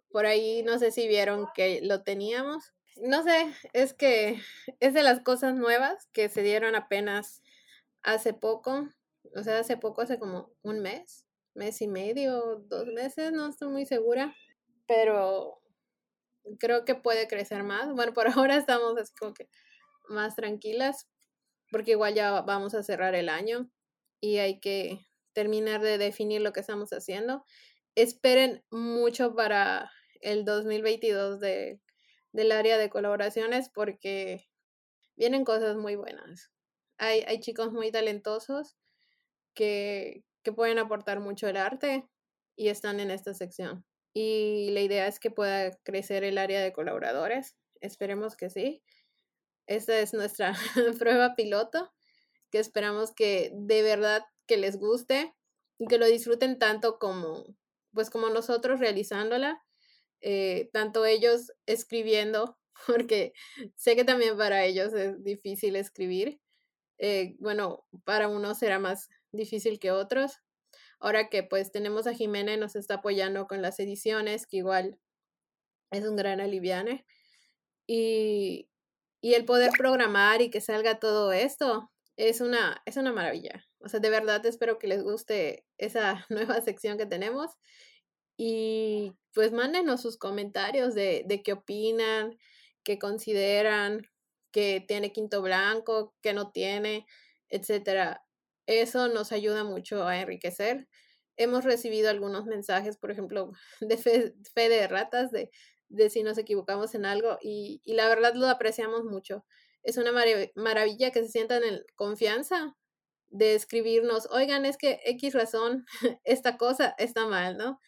Por ahí no sé si vieron que lo teníamos. No sé, es que es de las cosas nuevas que se dieron apenas hace poco. O sea, hace poco, hace como un mes, mes y medio, dos meses, no estoy muy segura. Pero creo que puede crecer más. Bueno, por ahora estamos así como que más tranquilas, porque igual ya vamos a cerrar el año y hay que terminar de definir lo que estamos haciendo. Esperen mucho para el 2022 de, del área de colaboraciones porque vienen cosas muy buenas. Hay, hay chicos muy talentosos que, que pueden aportar mucho el arte y están en esta sección. Y la idea es que pueda crecer el área de colaboradores. Esperemos que sí. Esta es nuestra prueba piloto, que esperamos que de verdad que les guste y que lo disfruten tanto como, pues como nosotros realizándola, eh, tanto ellos escribiendo, porque sé que también para ellos es difícil escribir. Eh, bueno, para unos será más difícil que otros. Ahora que pues tenemos a Jimena y nos está apoyando con las ediciones, que igual es un gran aliviane. Y, y el poder programar y que salga todo esto es una, es una maravilla. O sea, de verdad espero que les guste esa nueva sección que tenemos. Y pues mándenos sus comentarios de, de qué opinan, qué consideran, que tiene quinto blanco, que no tiene, etcétera. Eso nos ayuda mucho a enriquecer. Hemos recibido algunos mensajes, por ejemplo, de fe, fe de ratas, de de si nos equivocamos en algo y, la verdad lo apreciamos mucho. Es una maravilla que se sientan en confianza de escribirnos, oigan, es que X razón, esta cosa está mal, ¿no?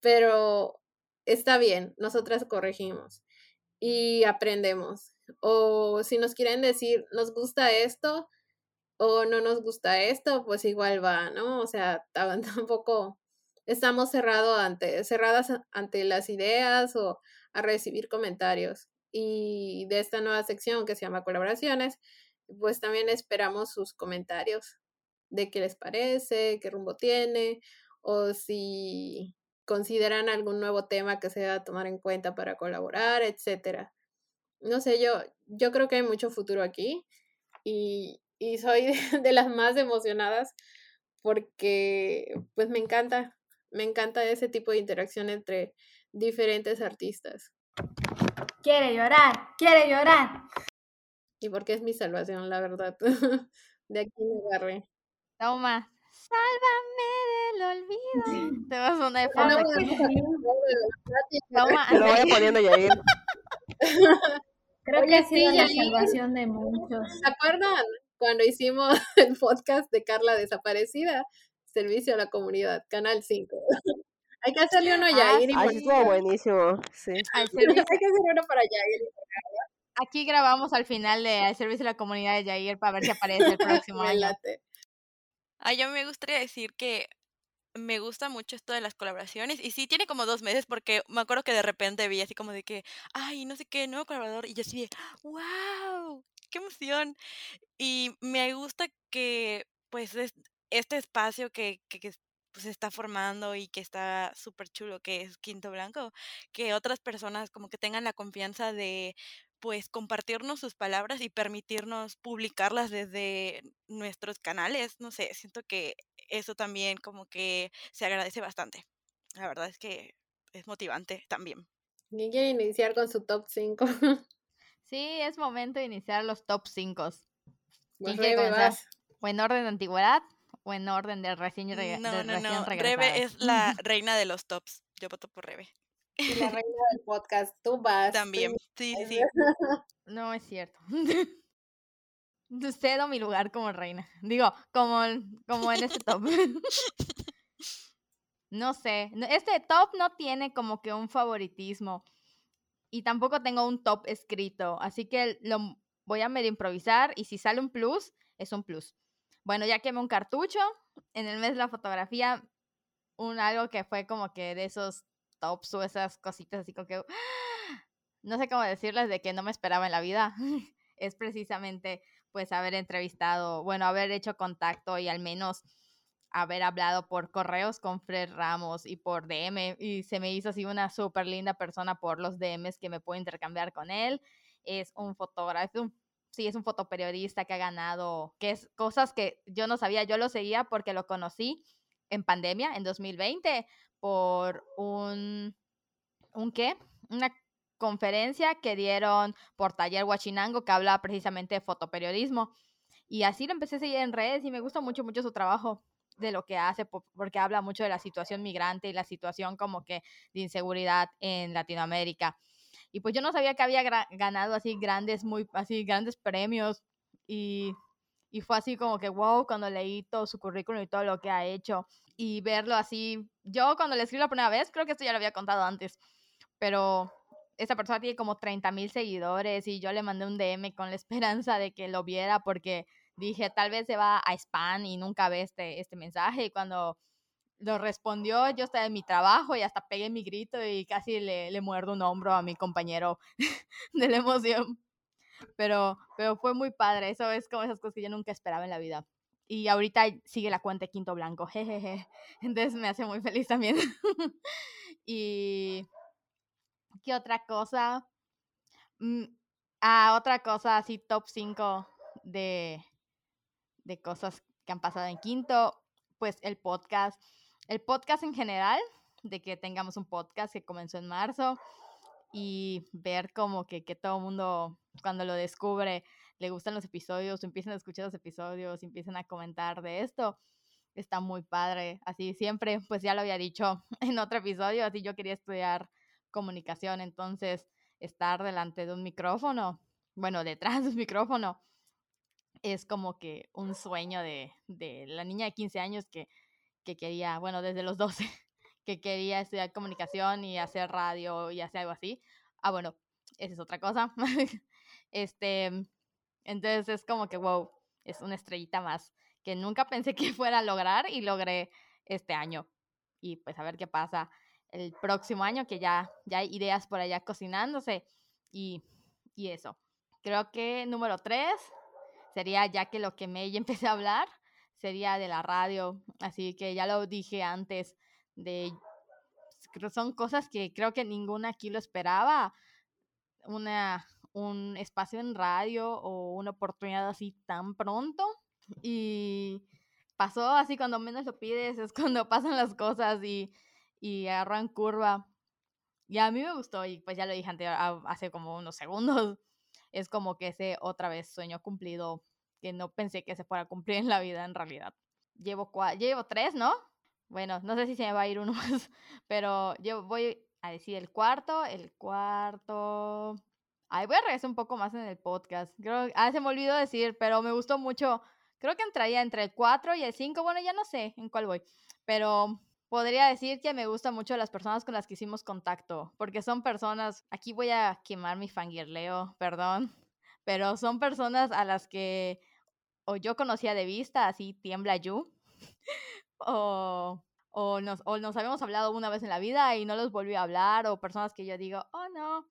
Pero está bien, nosotras corregimos y aprendemos. O si nos quieren decir, nos gusta esto o no nos gusta esto, pues igual va, ¿no? O sea, tampoco estamos cerrado ante, cerradas ante las ideas o a recibir comentarios. Y de esta nueva sección que se llama colaboraciones, pues también esperamos sus comentarios de qué les parece, qué rumbo tiene, o si consideran algún nuevo tema que se deba tomar en cuenta para colaborar, etcétera. No sé, yo, yo creo que hay mucho futuro aquí y, y soy de las más emocionadas porque pues me encanta, me encanta ese tipo de interacción entre diferentes artistas. Quiere llorar, quiere llorar. Y porque es mi salvación, la verdad. de aquí me agarré. Toma, sálvame del olvido. Te vas a una de fondo. Toma. Te lo voy poniendo Yair. Creo que ha sido la salvación de muchos. ¿Se acuerdan cuando hicimos el podcast de Carla Desaparecida? Servicio a la comunidad, Canal 5. Hay que hacerle uno a ah, Yair. Ah, estuvo buenísimo. Sí. Hay que hacer uno para Yair. Aquí grabamos al final de servicio de la comunidad de Yair para ver si aparece el próximo año. Ah, yo me gustaría decir que me gusta mucho esto de las colaboraciones y sí tiene como dos meses porque me acuerdo que de repente vi así como de que, ay, no sé qué, nuevo colaborador y yo así de, wow, qué emoción. Y me gusta que pues este espacio que, que, que pues se está formando y que está súper chulo, que es Quinto Blanco, que otras personas como que tengan la confianza de pues compartirnos sus palabras y permitirnos publicarlas desde nuestros canales. No sé, siento que eso también como que se agradece bastante. La verdad es que es motivante también. ¿Quién quiere iniciar con su top 5? sí, es momento de iniciar los top 5. ¿Quién quiere comenzar? ¿O en orden de antigüedad? O en orden de recién, re no, no, no. Rebe es la reina de los tops. Yo voto por Rebe. Y la reina del podcast, tú vas. También, sí, sí. No es cierto. cedo mi lugar como reina. Digo, como, como en este top. no sé, este top no tiene como que un favoritismo y tampoco tengo un top escrito, así que lo voy a medio improvisar y si sale un plus, es un plus. Bueno, ya quemé un cartucho, en el mes de la fotografía, un algo que fue como que de esos tops o esas cositas así como que, no sé cómo decirles de que no me esperaba en la vida, es precisamente pues haber entrevistado, bueno, haber hecho contacto y al menos haber hablado por correos con Fred Ramos y por DM y se me hizo así una súper linda persona por los DMs que me puedo intercambiar con él. Es un fotógrafo, sí, es un fotoperiodista que ha ganado, que es cosas que yo no sabía, yo lo seguía porque lo conocí en pandemia, en 2020, por un, ¿un qué? Una conferencia que dieron por Taller Huachinango que habla precisamente de fotoperiodismo. Y así lo empecé a seguir en redes y me gusta mucho, mucho su trabajo de lo que hace porque habla mucho de la situación migrante y la situación como que de inseguridad en Latinoamérica. Y pues yo no sabía que había ganado así grandes, muy, así grandes premios y, y fue así como que wow cuando leí todo su currículum y todo lo que ha hecho y verlo así. Yo cuando le escribí la primera vez, creo que esto ya lo había contado antes, pero esa persona tiene como 30 mil seguidores y yo le mandé un DM con la esperanza de que lo viera porque dije, tal vez se va a spam y nunca ve este, este mensaje. Y cuando lo respondió, yo estaba en mi trabajo y hasta pegué mi grito y casi le, le muerdo un hombro a mi compañero de la emoción. Pero, pero fue muy padre, eso es como esas cosas que yo nunca esperaba en la vida. Y ahorita sigue la cuenta de Quinto Blanco, jejeje. Entonces me hace muy feliz también. y ¿Qué otra cosa? Mm, ah, otra cosa así, top 5 de, de cosas que han pasado en quinto, pues el podcast. El podcast en general, de que tengamos un podcast que comenzó en marzo y ver como que, que todo el mundo cuando lo descubre le gustan los episodios, empiezan a escuchar los episodios, empiezan a comentar de esto. Está muy padre. Así siempre, pues ya lo había dicho en otro episodio, así yo quería estudiar comunicación, entonces estar delante de un micrófono, bueno, detrás de un micrófono, es como que un sueño de, de la niña de 15 años que, que quería, bueno, desde los 12, que quería estudiar comunicación y hacer radio y hacer algo así. Ah, bueno, esa es otra cosa. este, entonces es como que, wow, es una estrellita más que nunca pensé que fuera a lograr y logré este año. Y pues a ver qué pasa el próximo año, que ya, ya hay ideas por allá cocinándose y, y eso. Creo que número tres sería ya que lo que me empecé a hablar sería de la radio, así que ya lo dije antes de son cosas que creo que ninguna aquí lo esperaba. Una, un espacio en radio o una oportunidad así tan pronto. Y pasó así cuando menos lo pides, es cuando pasan las cosas y y agarran curva. Y a mí me gustó, y pues ya lo dije hace como unos segundos, es como que ese otra vez sueño cumplido que no pensé que se fuera a cumplir en la vida en realidad. Llevo, llevo tres, ¿no? Bueno, no sé si se me va a ir uno más, pero yo voy a decir el cuarto, el cuarto... Ay, voy a regresar un poco más en el podcast. Creo, ah, se me olvidó decir, pero me gustó mucho. Creo que entraría entre el 4 y el 5. Bueno, ya no sé en cuál voy. Pero podría decir que me gustan mucho las personas con las que hicimos contacto, porque son personas, aquí voy a quemar mi fangirleo, perdón, pero son personas a las que o yo conocía de vista, así tiembla you, o, o, nos, o nos habíamos hablado una vez en la vida y no los volví a hablar, o personas que yo digo, oh no,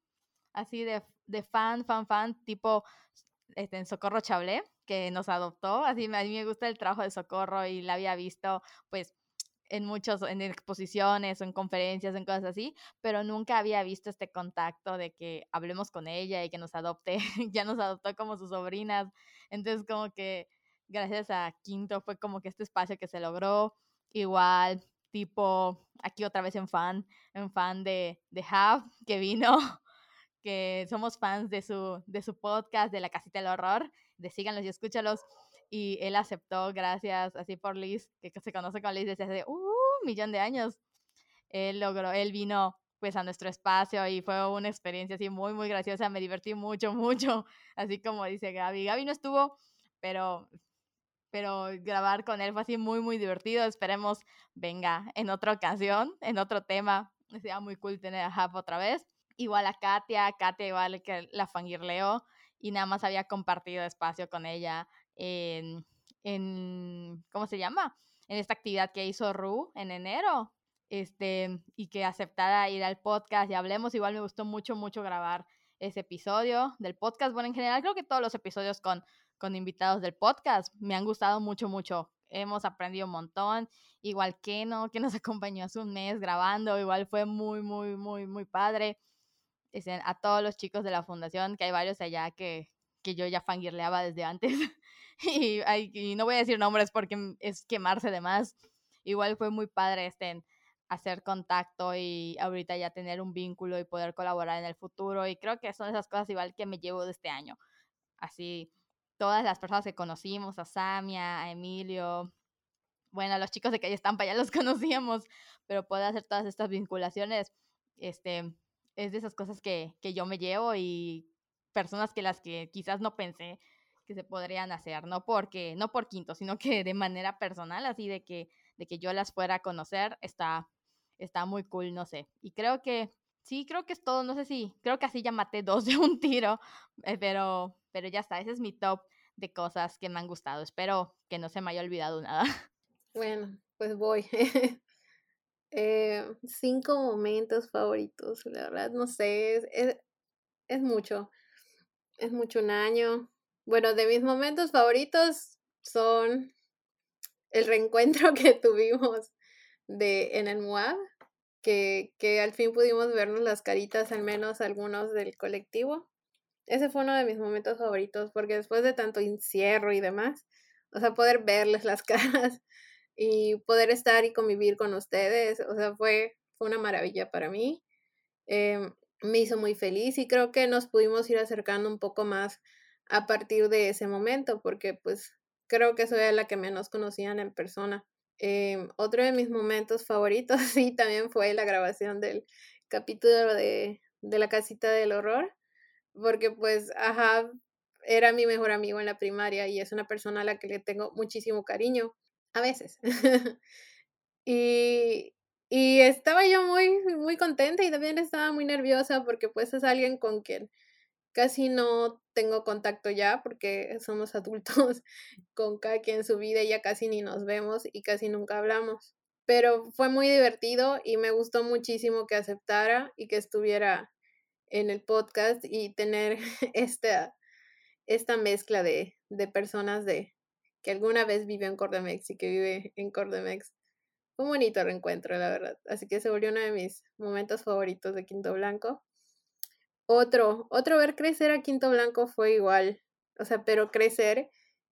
así de, de fan, fan, fan, tipo este, en Socorro Chablé, que nos adoptó, así a mí me gusta el trabajo de Socorro y la había visto, pues en muchos, en exposiciones o en conferencias, en cosas así, pero nunca había visto este contacto de que hablemos con ella y que nos adopte, ya nos adoptó como sus sobrinas, entonces como que gracias a Quinto fue como que este espacio que se logró, igual tipo aquí otra vez en fan, en fan de, de Hub, que vino, que somos fans de su, de su podcast, de La Casita del Horror, de síganlos y escúchalos y él aceptó gracias así por Liz, que se conoce con Liz desde hace un uh, millón de años. Él logró, él vino pues a nuestro espacio y fue una experiencia así muy, muy graciosa, me divertí mucho, mucho, así como dice Gaby. Gaby no estuvo pero, pero grabar con él fue así muy, muy divertido. Esperemos venga en otra ocasión, en otro tema. Sería muy cool tener a Hub otra vez. Igual a Katia, Katia igual que la fangirleó y nada más había compartido espacio con ella en, en ¿cómo se llama? En esta actividad que hizo Ru en enero este, y que aceptara ir al podcast y hablemos. Igual me gustó mucho, mucho grabar ese episodio del podcast. Bueno, en general creo que todos los episodios con, con invitados del podcast me han gustado mucho, mucho. Hemos aprendido un montón. Igual que no, que nos acompañó hace un mes grabando, igual fue muy, muy, muy, muy padre. Este, a todos los chicos de la fundación, que hay varios allá que, que yo ya fangirleaba desde antes. y, y, no voy a decir nombres porque es quemarse de más. Igual fue muy padre este, hacer contacto y ahorita ya tener un vínculo y poder colaborar en el futuro. Y creo que son esas cosas igual que me llevo de este año. Así, todas las personas que conocimos, a Samia, a Emilio, bueno, a los chicos de Calle Estampa ya los conocíamos, pero poder hacer todas estas vinculaciones, este, es de esas cosas que, que yo me llevo y personas que las que quizás no pensé que se podrían hacer, no porque, no por quinto, sino que de manera personal, así de que, de que yo las fuera a conocer, está, está muy cool, no sé. Y creo que, sí, creo que es todo, no sé si, creo que así ya maté dos de un tiro, eh, pero, pero ya está, ese es mi top de cosas que me han gustado. Espero que no se me haya olvidado nada. Bueno, pues voy. eh, cinco momentos favoritos, la verdad, no sé, es, es, mucho, es mucho un año. Bueno, de mis momentos favoritos son el reencuentro que tuvimos de en el MUAB, que, que al fin pudimos vernos las caritas, al menos algunos del colectivo. Ese fue uno de mis momentos favoritos, porque después de tanto encierro y demás, o sea, poder verles las caras y poder estar y convivir con ustedes, o sea, fue, fue una maravilla para mí. Em, me hizo muy feliz y creo que nos pudimos ir acercando un poco más a partir de ese momento, porque pues creo que soy la que menos conocían en persona. Eh, otro de mis momentos favoritos, sí, también fue la grabación del capítulo de, de la casita del horror, porque pues, ajá, era mi mejor amigo en la primaria y es una persona a la que le tengo muchísimo cariño, a veces. y, y estaba yo muy, muy contenta y también estaba muy nerviosa porque pues es alguien con quien casi no tengo contacto ya porque somos adultos con cada quien en su vida y ya casi ni nos vemos y casi nunca hablamos. Pero fue muy divertido y me gustó muchísimo que aceptara y que estuviera en el podcast y tener esta, esta mezcla de, de personas de que alguna vez vivió en Cordemex y que vive en Cordemex. Fue un bonito reencuentro, la verdad. Así que se volvió uno de mis momentos favoritos de Quinto Blanco. Otro, otro ver crecer a Quinto Blanco fue igual, o sea, pero crecer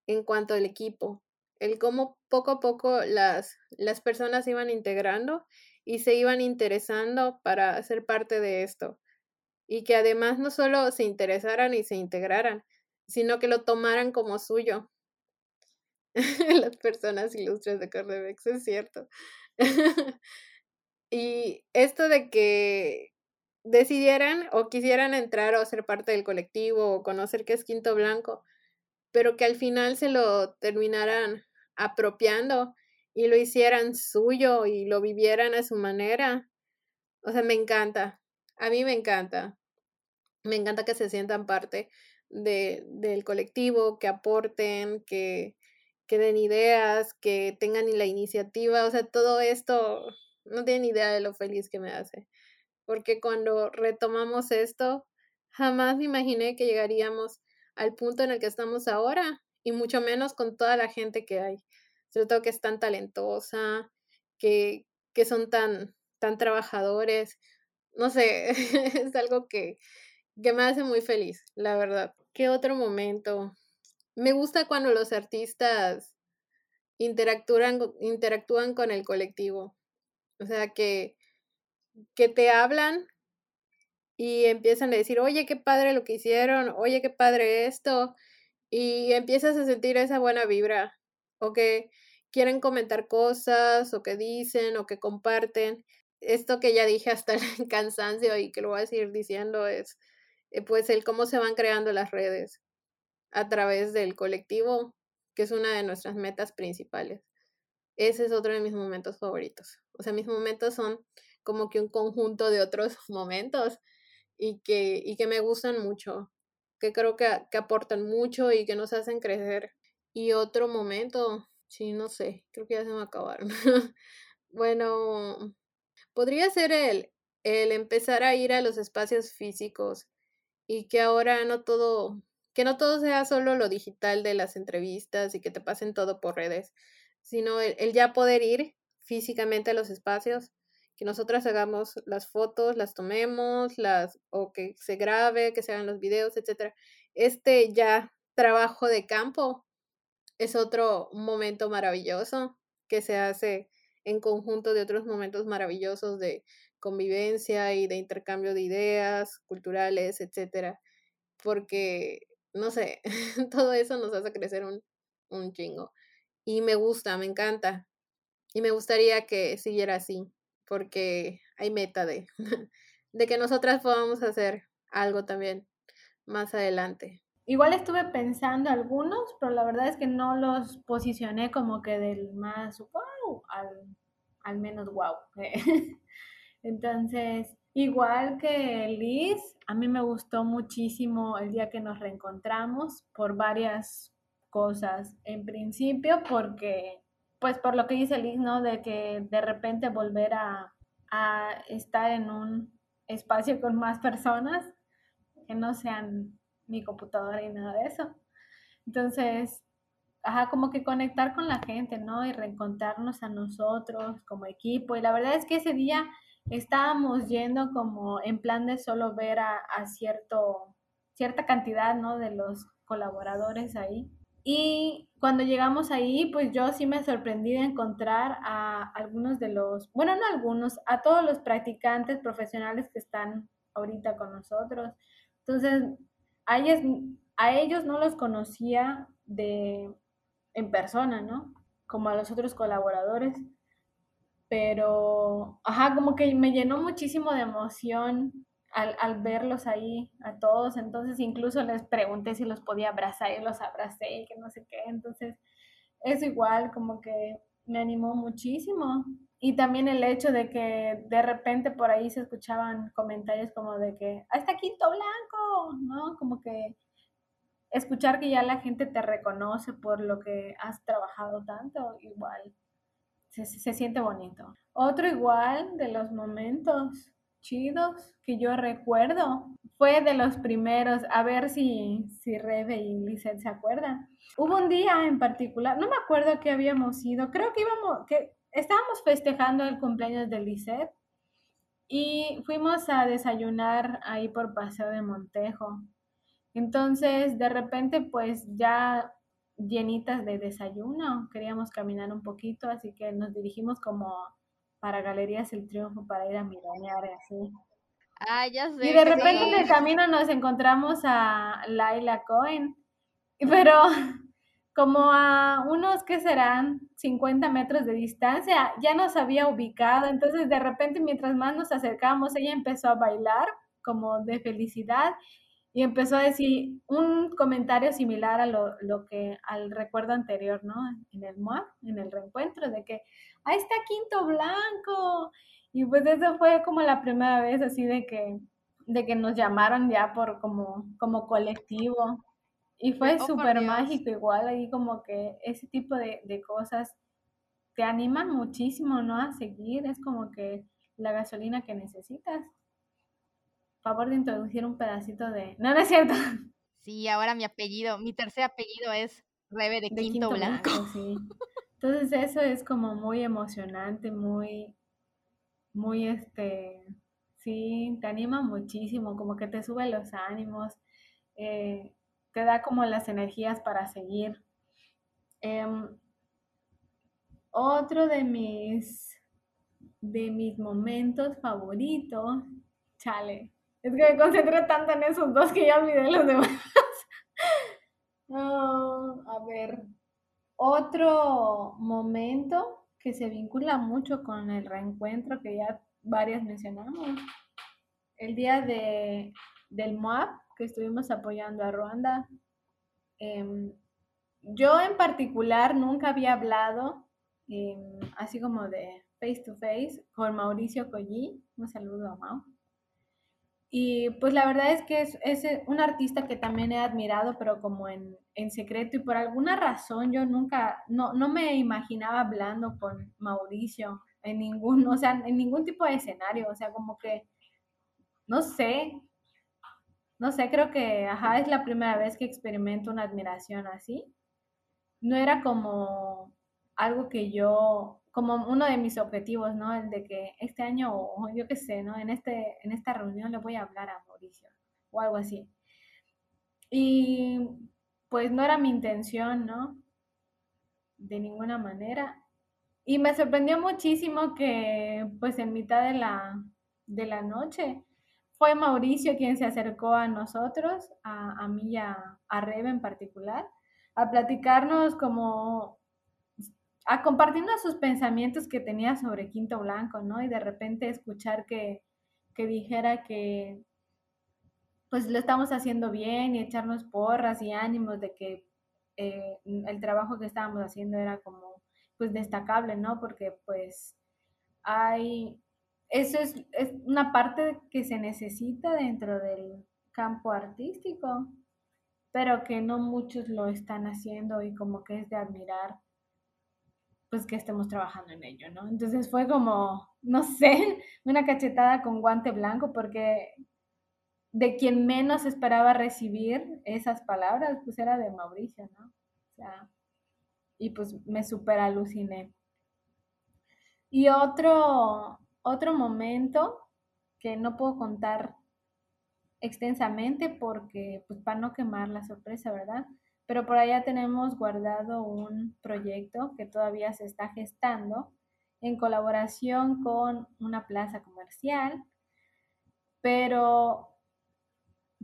en cuanto al equipo, el cómo poco a poco las, las personas iban integrando y se iban interesando para ser parte de esto. Y que además no solo se interesaran y se integraran, sino que lo tomaran como suyo. las personas ilustres de Cordebex, es cierto. y esto de que decidieran o quisieran entrar o ser parte del colectivo o conocer qué es Quinto Blanco, pero que al final se lo terminaran apropiando y lo hicieran suyo y lo vivieran a su manera. O sea, me encanta. A mí me encanta. Me encanta que se sientan parte de, del colectivo, que aporten, que, que den ideas, que tengan la iniciativa. O sea, todo esto no tienen idea de lo feliz que me hace porque cuando retomamos esto, jamás me imaginé que llegaríamos al punto en el que estamos ahora, y mucho menos con toda la gente que hay, sobre todo que es tan talentosa, que, que son tan, tan trabajadores, no sé, es algo que, que me hace muy feliz, la verdad. ¿Qué otro momento? Me gusta cuando los artistas interactúan, interactúan con el colectivo. O sea, que, que te hablan y empiezan a decir, oye, qué padre lo que hicieron, oye, qué padre esto, y empiezas a sentir esa buena vibra, o que quieren comentar cosas, o que dicen, o que comparten. Esto que ya dije hasta el cansancio y que lo voy a seguir diciendo es, eh, pues, el cómo se van creando las redes a través del colectivo. que es una de nuestras metas principales. Ese es otro de mis momentos favoritos. O sea, mis momentos son como que un conjunto de otros momentos y que, y que me gustan mucho, que creo que, que aportan mucho y que nos hacen crecer. Y otro momento, sí, no sé, creo que ya se me acabaron. bueno, podría ser el, el empezar a ir a los espacios físicos y que ahora no todo, que no todo sea solo lo digital de las entrevistas y que te pasen todo por redes, sino el, ya poder ir físicamente a los espacios, que nosotras hagamos las fotos, las tomemos, las, o que se grabe, que se hagan los videos, etcétera. Este ya trabajo de campo es otro momento maravilloso que se hace en conjunto de otros momentos maravillosos de convivencia y de intercambio de ideas culturales, etcétera, porque, no sé, todo eso nos hace crecer un, un chingo. Y me gusta, me encanta. Y me gustaría que siguiera así, porque hay meta de, de que nosotras podamos hacer algo también más adelante. Igual estuve pensando algunos, pero la verdad es que no los posicioné como que del más wow al, al menos wow. Entonces, igual que Liz, a mí me gustó muchísimo el día que nos reencontramos por varias cosas. En principio, porque, pues por lo que dice Liz, ¿no? De que de repente volver a, a estar en un espacio con más personas que no sean mi computadora y nada de eso. Entonces, ajá, como que conectar con la gente, ¿no? Y reencontrarnos a nosotros como equipo. Y la verdad es que ese día estábamos yendo como en plan de solo ver a, a cierto, cierta cantidad, ¿no? De los colaboradores ahí. Y cuando llegamos ahí, pues yo sí me sorprendí de encontrar a algunos de los, bueno, no algunos, a todos los practicantes profesionales que están ahorita con nosotros. Entonces, a ellos, a ellos no los conocía de en persona, ¿no? Como a los otros colaboradores pero, ajá, como que me llenó muchísimo de emoción al, al, verlos ahí a todos, entonces incluso les pregunté si los podía abrazar y los abracé y que no sé qué, entonces es igual como que me animó muchísimo. Y también el hecho de que de repente por ahí se escuchaban comentarios como de que, ¡ah, está Quinto Blanco! ¿No? Como que escuchar que ya la gente te reconoce por lo que has trabajado tanto, igual se, siente bonito. Otro igual de los momentos chidos que yo recuerdo fue de los primeros, a ver si, si Rebe y Lizeth se acuerdan. Hubo un día en particular, no me acuerdo que habíamos ido, creo que íbamos, que estábamos festejando el cumpleaños de Lizeth y fuimos a desayunar ahí por Paseo de Montejo. Entonces, de repente, pues ya llenitas de desayuno, queríamos caminar un poquito, así que nos dirigimos como para Galerías El Triunfo para ir a mironear así. Ah, ya sé. Y de repente en el camino nos encontramos a Laila Cohen, pero como a unos que serán 50 metros de distancia, ya nos había ubicado, entonces de repente mientras más nos acercamos, ella empezó a bailar como de felicidad y empezó a decir un comentario similar a lo, lo, que al recuerdo anterior, ¿no? En el MOA, en el reencuentro, de que ahí está Quinto Blanco. Y pues eso fue como la primera vez así de que, de que nos llamaron ya por como, como colectivo. Y fue oh, súper mágico igual, ahí como que ese tipo de, de cosas te animan muchísimo, ¿no? A seguir, es como que la gasolina que necesitas favor de introducir un pedacito de... No, no es cierto. Sí, ahora mi apellido, mi tercer apellido es Rebe de, Quinto, Blanco. sí. Entonces eso es como muy emocionante, muy, muy este, sí, te anima muchísimo, como que te sube los ánimos, eh, te da como las energías para seguir. Em, otro de mis, de mis momentos favoritos, chale, es que me concentré tanto en esos dos que ya olvidé los demás. a ver, otro momento que se vincula mucho con el reencuentro que ya varias mencionamos. El día de, del MOAB, que estuvimos apoyando a Ruanda. Em, yo en particular nunca había hablado em, así como de face to face con Mauricio Collí. Un saludo a Mau. Y pues la verdad es que es, es un artista que también he admirado, pero como en, en, secreto. Y por alguna razón yo nunca, no, no me imaginaba hablando con Mauricio en ningún, o sea, en ningún tipo de escenario. O sea, como que, no sé, no sé, creo que, ajá, es la primera vez que experimento una admiración así. No era como algo que yo, como uno de mis objetivos, ¿no? El de que este año, o yo qué sé, ¿no? En, este, en esta reunión le voy a hablar a Mauricio o algo así. Y pues no era mi intención, ¿no? De ninguna manera. Y me sorprendió muchísimo que pues en mitad de la, de la noche fue Mauricio quien se acercó a nosotros, a, a mí y a, a Rebe en particular, a platicarnos como a compartirnos sus pensamientos que tenía sobre Quinto Blanco, ¿no? Y de repente escuchar que, que dijera que pues lo estamos haciendo bien y echarnos porras y ánimos de que eh, el trabajo que estábamos haciendo era como pues destacable, ¿no? Porque pues hay, eso es, es una parte que se necesita dentro del campo artístico, pero que no muchos lo están haciendo y como que es de admirar pues que estemos trabajando en ello, ¿no? Entonces fue como, no sé, una cachetada con guante blanco porque de quien menos esperaba recibir esas palabras, pues era de Mauricio, ¿no? O sea, y pues me super aluciné. Y otro, otro momento que no puedo contar extensamente porque, pues para no quemar la sorpresa, ¿verdad? Pero por allá tenemos guardado un proyecto que todavía se está gestando en colaboración con una plaza comercial, pero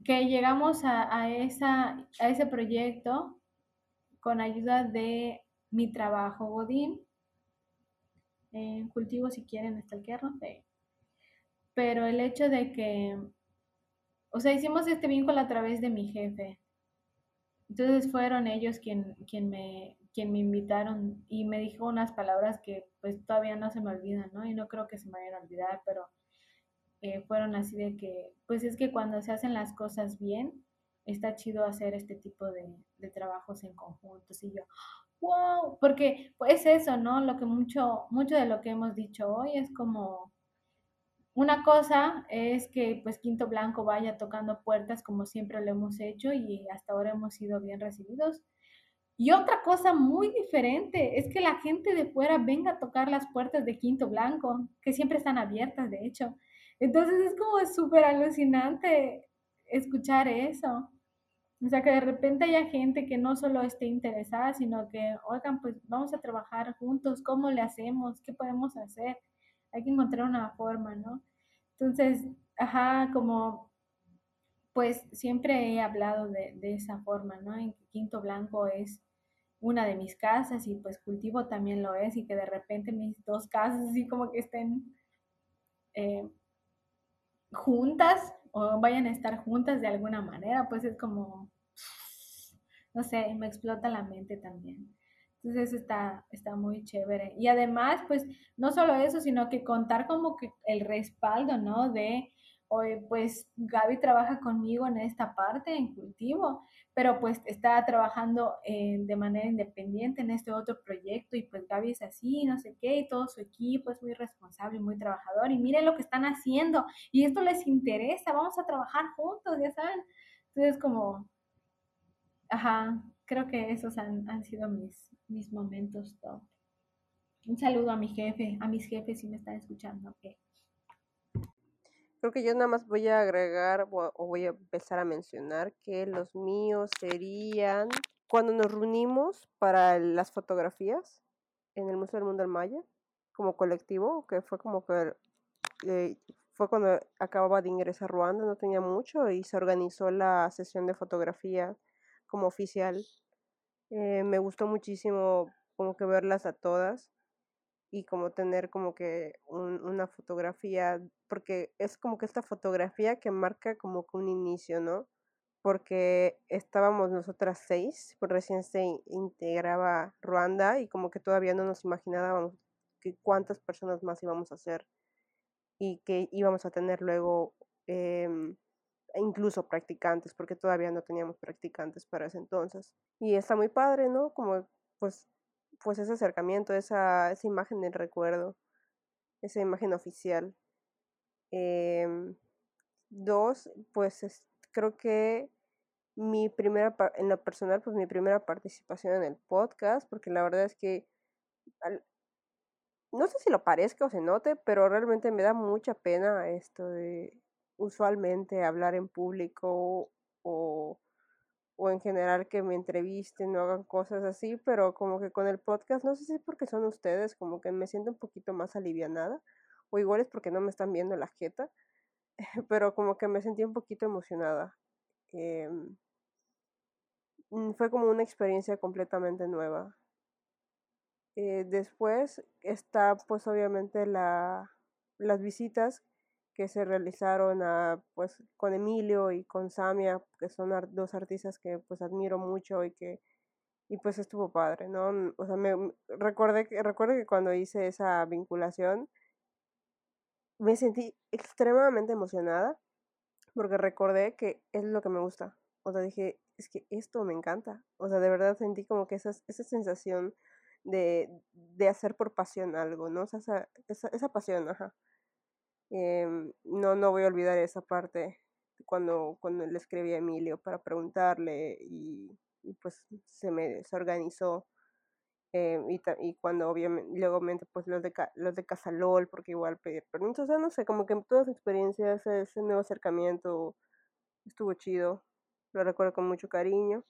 que llegamos a, ese proyecto con ayuda de mi trabajo Godín. En cultivo, si quieren stalkearnos, sé. pero el hecho de que, o sea, hicimos este vínculo a través de mi jefe, entonces fueron ellos quien, quien, me, quien me invitaron y me dijo unas palabras que pues todavía no se me olvidan, ¿no? Y no creo que se me vayan a olvidar, pero eh, fueron así de que, pues es que cuando se hacen las cosas bien, está chido hacer este tipo de, de trabajos en conjuntos. Y yo, wow, porque pues eso, ¿no? Lo que mucho, mucho de lo que hemos dicho hoy es como una cosa es que pues Quinto Blanco vaya tocando puertas como siempre lo hemos hecho y hasta ahora hemos sido bien recibidos. Y otra cosa muy diferente es que la gente de fuera venga a tocar las puertas de Quinto Blanco, que siempre están abiertas, de hecho. Entonces es como súper alucinante escuchar eso. O sea, que de repente haya gente que no solo esté interesada, sino que, oigan, pues vamos a trabajar juntos, ¿cómo le hacemos? ¿Qué podemos hacer? Hay que encontrar una forma, ¿no? Entonces, ajá, como pues siempre he hablado de, esa forma, ¿no? En Quinto Blanco es una de mis casas y pues cultivo también lo es y que de repente mis dos casas así como que estén eh, juntas o vayan a estar juntas de alguna manera, pues es como, no sé, me explota la mente también. Entonces está, está muy chévere. Y además, pues, no solo eso, sino que contar como que el respaldo, ¿no? De, hoy pues Gaby trabaja conmigo en esta parte, en cultivo, pero pues está trabajando eh, de manera independiente en este otro proyecto y pues Gaby es así, no sé qué, y todo su equipo es muy responsable y muy trabajador y miren lo que están haciendo y esto les interesa, vamos a trabajar juntos, ya saben. Entonces como, ajá, creo que esos han, han sido mis, mis momentos top. Un saludo a mi jefe, a mis jefes si me están escuchando. Creo que yo nada más voy a agregar o voy a empezar a mencionar que los míos serían cuando nos reunimos para las fotografías en el Museo del Mundo del Maya como colectivo, que fue como que eh, fue cuando acababa de ingresar a Ruanda, no tenía mucho y se organizó la sesión de fotografía como oficial eh, me gustó muchísimo como que verlas a todas y como tener como que una fotografía, porque es como que esta fotografía que marca como que un inicio, ¿no? porque estábamos nosotras seis, pues recién se integraba Ruanda y como que todavía no nos imaginábamos que cuántas personas más íbamos a hacer y que íbamos a tener luego em, incluso practicantes, porque todavía no teníamos practicantes para ese entonces. Y está muy padre, ¿no? Como pues, pues ese acercamiento, esa, esa imagen del recuerdo, esa imagen oficial. Em, dos, pues creo que mi primera, en lo personal, pues mi primera participación en el podcast, porque la verdad es que no sé si lo parezca o se note, pero realmente me da mucha pena esto de usualmente hablar en público o, o en general que me entrevisten o hagan cosas así, pero como que con el podcast, no sé si es porque son ustedes, como que me siento un poquito más alivianada, o igual es porque no me están viendo la jeta, pero como que me sentí un poquito emocionada. Em, mm, fue como una experiencia completamente nueva. Eh, después está pues obviamente la, las visitas que se realizaron a, pues, con Emilio y con Samia, que son dos artistas que pues admiro mucho y que y pues estuvo padre, ¿no? O sea, me recordé que recuerdo que cuando hice esa vinculación me sentí extremadamente emocionada porque recordé que es lo que me gusta. O sea, dije, es que esto me encanta. O sea, de verdad sentí como que esa, esa sensación de, de hacer por pasión algo, ¿no? Esa, esa, esa pasión, ajá. Em, no, no voy a olvidar esa parte cuando, cuando le escribí a Emilio para preguntarle y, pues se me se organizó em, y, y, cuando obviamente luego pues los de los de Casalol porque igual pedir permiso o sea no sé como que todas las experiencias ese nuevo acercamiento estuvo chido lo recuerdo con mucho cariño.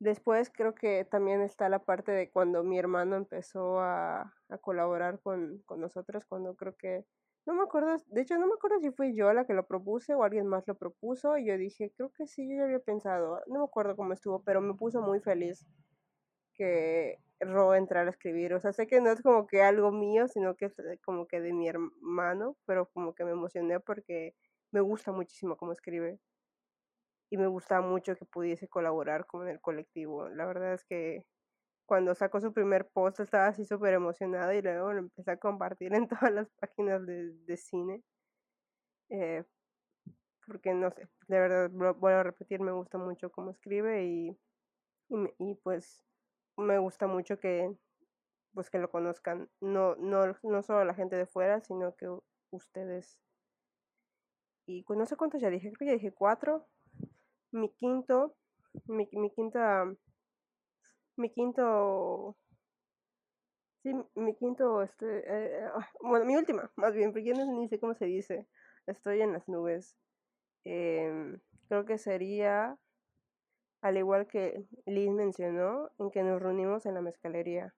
Después creo que también está la parte de cuando mi hermano empezó a, a colaborar con, con nosotros cuando creo que no me acuerdo, de hecho no me acuerdo si fui yo la que lo propuse o alguien más lo propuso y yo dije, creo que sí, yo ya había pensado, no me acuerdo cómo estuvo, pero me puso muy feliz que Ro entrara a escribir, o sea, sé que no es como que algo mío, sino que es como que de mi hermano, pero como que me emocioné porque me gusta muchísimo cómo escribe y me gusta mucho que pudiese colaborar con el colectivo. La verdad es que cuando sacó su primer post estaba así súper emocionada y luego lo empecé a compartir en todas las páginas de, de cine. Eh, porque no sé, de verdad, vuelvo a repetir, me gusta mucho cómo escribe y, y, y, pues me gusta mucho que pues que lo conozcan, no, no, no solo la gente de fuera, sino que ustedes. Y no sé cuántos ya dije, creo que ya dije cuatro. Mi quinto, mi, mi quinta mi quinto sí mi quinto este eh, ah, bueno mi última más bien porque yo no sé cómo se dice estoy en las nubes em, creo que sería al igual que Liz mencionó en que nos reunimos en la mezcalería.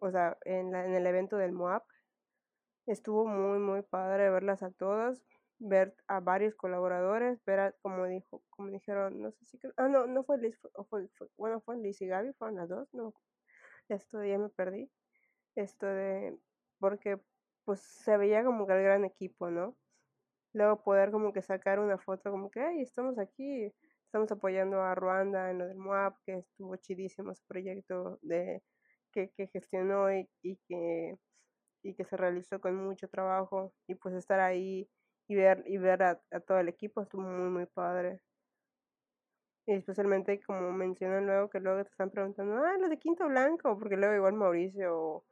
O sea en, la, en el evento del MOAP estuvo muy muy padre verlas a todas ver a varios colaboradores, ver a, como dijo, como dijeron, no sé si, ah, no, no fue Liz, bueno, fue Liz y Gaby, fueron las dos, no, esto ya me perdí, esto de, porque pues se veía como que el gran equipo, ¿no? Luego poder como que sacar una foto como que, ay, estamos aquí, estamos apoyando a Ruanda en lo del MOAP, que estuvo chidísimo ese proyecto de, que, que gestionó y, y que y que se realizó con mucho trabajo y pues estar ahí y ver, y ver a, todo el equipo estuvo muy, muy padre. Y especialmente como mencionan luego que luego te están preguntando, ah, los de Quinto Blanco, porque luego igual Mauricio,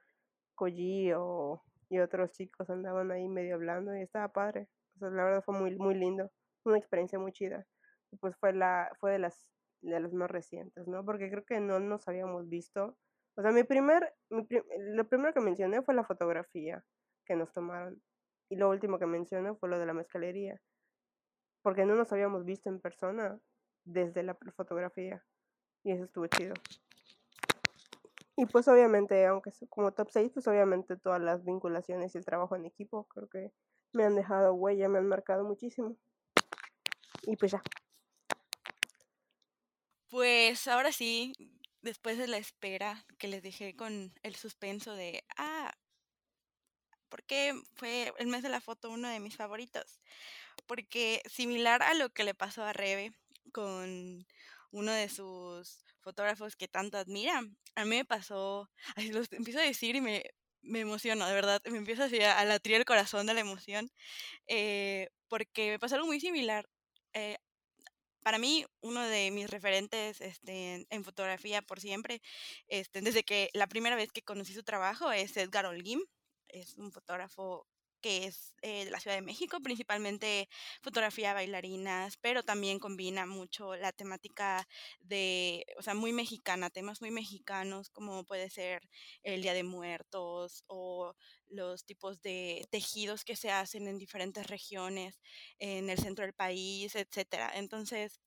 Colli o, y otros chicos andaban ahí medio hablando y estaba padre. O sea, la verdad fue muy, muy lindo, una experiencia muy chida. Y pues fue, la, fue de, las, de las más recientes, ¿no? Porque creo que no nos habíamos visto. O sea, mi primer, mi lo primero que mencioné fue la fotografía que nos tomaron. Y lo último que menciono fue lo de la mezcalería, porque no nos habíamos visto en persona desde la fotografía y eso estuvo chido. Y pues obviamente, aunque como top 6, pues obviamente todas las vinculaciones y el trabajo en equipo creo que me han dejado huella, me han marcado muchísimo. Y pues ya. Pues ahora sí, después de la espera que les dejé con el suspenso de, ah, porque fue el mes de la foto uno de mis favoritos. Porque similar a lo que le pasó a Rebe con uno de sus fotógrafos que tanto admira, a mí me pasó, así lo empiezo a decir y me, me emociono, de verdad, me empieza así a, a latir el corazón de la emoción, eh, porque me pasó algo muy similar. Eh, para mí, uno de mis referentes este, en fotografía por siempre, este, desde que la primera vez que conocí su trabajo, es Edgar Holguín. Es un fotógrafo que es eh, de la Ciudad de México, principalmente fotografía bailarinas, pero también combina mucho la temática de, o sea, muy mexicana, temas muy mexicanos, como puede ser el Día de Muertos o los tipos de tejidos que se hacen en diferentes regiones, en el centro del país, etcétera. Entonces,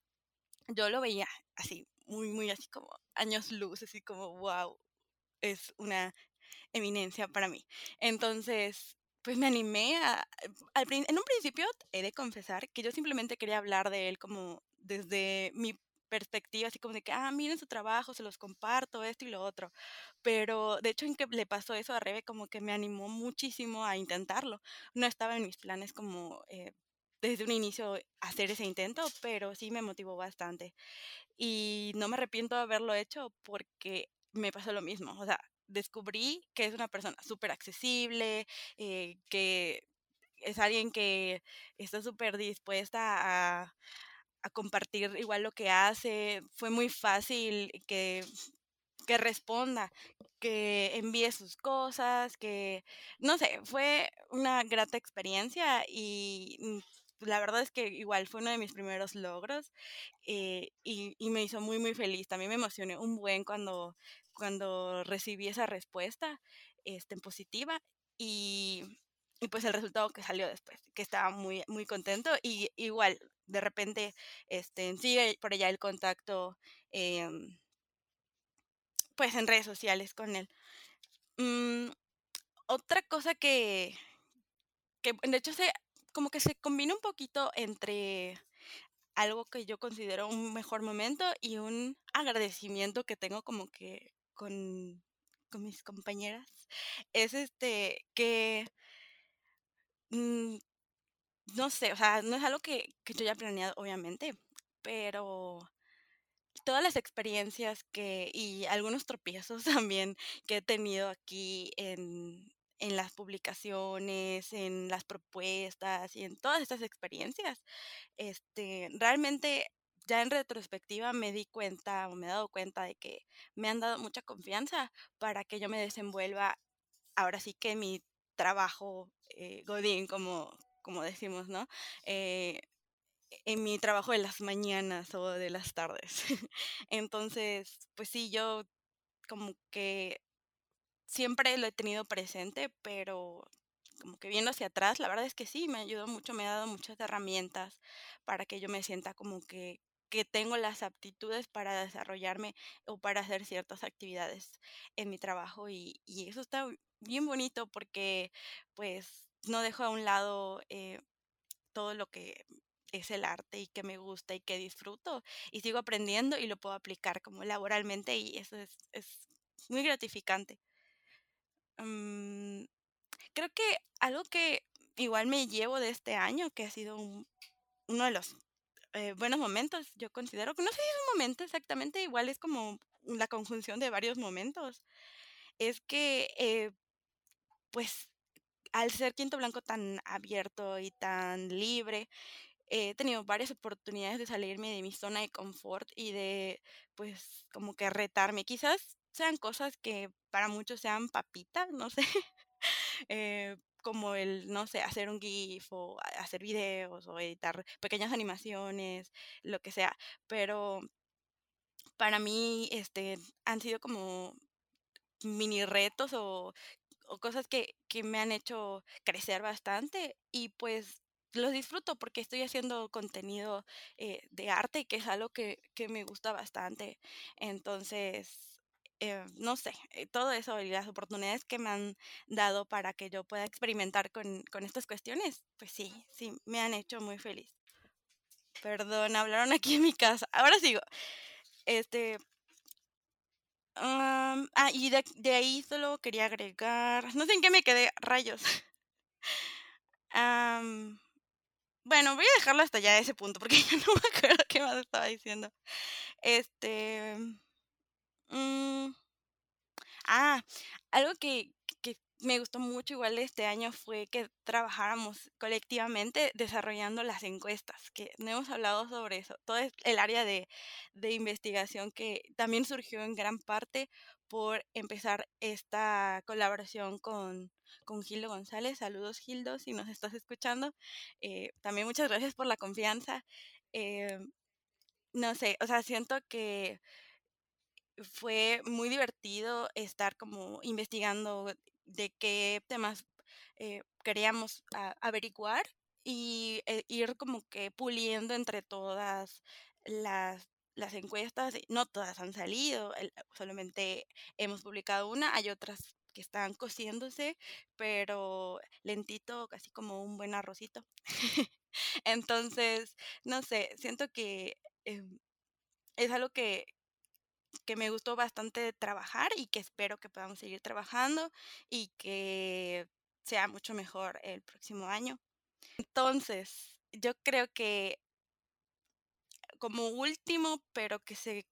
yo lo veía así, muy, muy así como años luz, así como, wow, es una eminencia para mí. Entonces, pues me animé a, en un principio he de confesar que yo simplemente quería hablar de él como desde mi perspectiva, así como de que, ah, miren su trabajo, se los comparto, esto y lo otro. Pero de hecho en que le pasó eso a Rebe como que me animó muchísimo a intentarlo. No estaba en mis planes como eh, desde un inicio hacer ese intento, pero sí me motivó bastante. Y no me arrepiento de haberlo hecho porque me pasó lo mismo. O sea, descubrí que es una persona súper accesible, eh, que es alguien que está súper dispuesta a, compartir igual lo que hace. Fue muy fácil que que responda, que envíe sus cosas, que, no sé, fue una grata experiencia y mm, la verdad es que igual fue uno de mis primeros logros eh, y, y, me hizo muy, muy feliz. También me emocioné un buen cuando, cuando recibí esa respuesta este, positiva y, y pues el resultado que salió después, que estaba muy, muy contento y igual de repente este, sigue por allá el contacto. Eh, pues en redes sociales con él. Mm, otra cosa que, que de hecho se como que se combina un poquito entre algo que yo considero un mejor momento y un agradecimiento que tengo como que con, con mis compañeras es este que mm, no sé, o sea, no es algo que, que yo haya planeado, obviamente, pero todas las experiencias que y algunos tropiezos también que he tenido aquí en, en las publicaciones, en las propuestas y en todas estas experiencias, este, realmente ya en retrospectiva me di cuenta o me he dado cuenta de que me han dado mucha confianza para que yo me desenvuelva ahora sí que mi trabajo eh, Godín, como, como decimos, ¿no? Eh, en mi trabajo de las mañanas o de las tardes. Entonces, pues sí, yo como que siempre lo he tenido presente, pero como que viendo hacia atrás, la verdad es que sí, me ayudó mucho, me ha dado muchas herramientas para que yo me sienta como que, que tengo las aptitudes para desarrollarme o para hacer ciertas actividades en mi trabajo y, eso está bien bonito porque pues no dejo a un lado eh, todo lo que es el arte y que me gusta y que disfruto y sigo aprendiendo y lo puedo aplicar como laboralmente y eso es, es muy gratificante. Mm, creo que algo que igual me llevo de este año, que ha sido uno de los eh, buenos momentos, yo considero no sé si es un momento exactamente, igual es como la conjunción de varios momentos, es que eh, pues al ser Quinto Blanco tan abierto y tan libre, he tenido varias oportunidades de salirme de mi zona de confort y de, pues, como que retarme. Quizás sean cosas que para muchos sean papitas, no sé, eh, como el, no sé, hacer un GIF o hacer videos o editar pequeñas animaciones, lo que sea. Pero para mí, este, han sido como mini retos o, o cosas que, que me han hecho crecer bastante y pues los disfruto porque estoy haciendo contenido eh, de arte, que es algo que, que me gusta bastante. Entonces, eh, no sé, eh, todo eso y las oportunidades que me han dado para que yo pueda experimentar con, con estas cuestiones, pues sí, sí, me han hecho muy feliz. Perdón, hablaron aquí en mi casa. Ahora sigo. Este. ah, y de, ahí solo quería agregar. No sé en qué me quedé, rayos. bueno, voy a dejarlo hasta ya ese punto porque ya no me acuerdo qué más estaba diciendo. Este. Mm, ah, algo que, que me gustó mucho igual este año fue que trabajáramos colectivamente desarrollando las encuestas, que no hemos hablado sobre eso. Todo el área de, de investigación que también surgió en gran parte por empezar esta colaboración con, con Gildo González. Saludos Gildo, si nos estás escuchando. Eh, también muchas gracias por la confianza. Eh, no sé, o sea, siento que fue muy divertido estar como investigando de qué temas eh, queríamos averiguar y ir como que puliendo entre todas las las encuestas, no todas han salido, solamente hemos publicado una, hay otras que están cociéndose, pero lentito, casi como un buen arrocito. Entonces, no sé, siento que em, es algo que, que me gustó bastante trabajar y que espero que podamos seguir trabajando y que sea mucho mejor el próximo año. Entonces, yo creo que como último, pero que se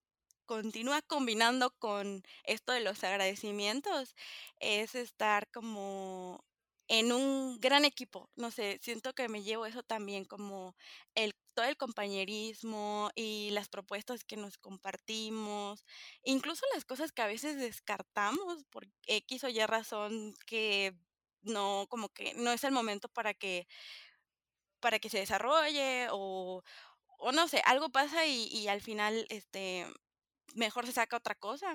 continúa combinando con esto de los agradecimientos, es estar como en un gran equipo. No sé, siento que me llevo eso también como el todo el compañerismo y las propuestas que nos compartimos, incluso las cosas que a veces descartamos por X o Y razón que no como que no es el momento para que para que se desarrolle o o no sé, algo pasa y, al final, este, mejor se saca otra cosa.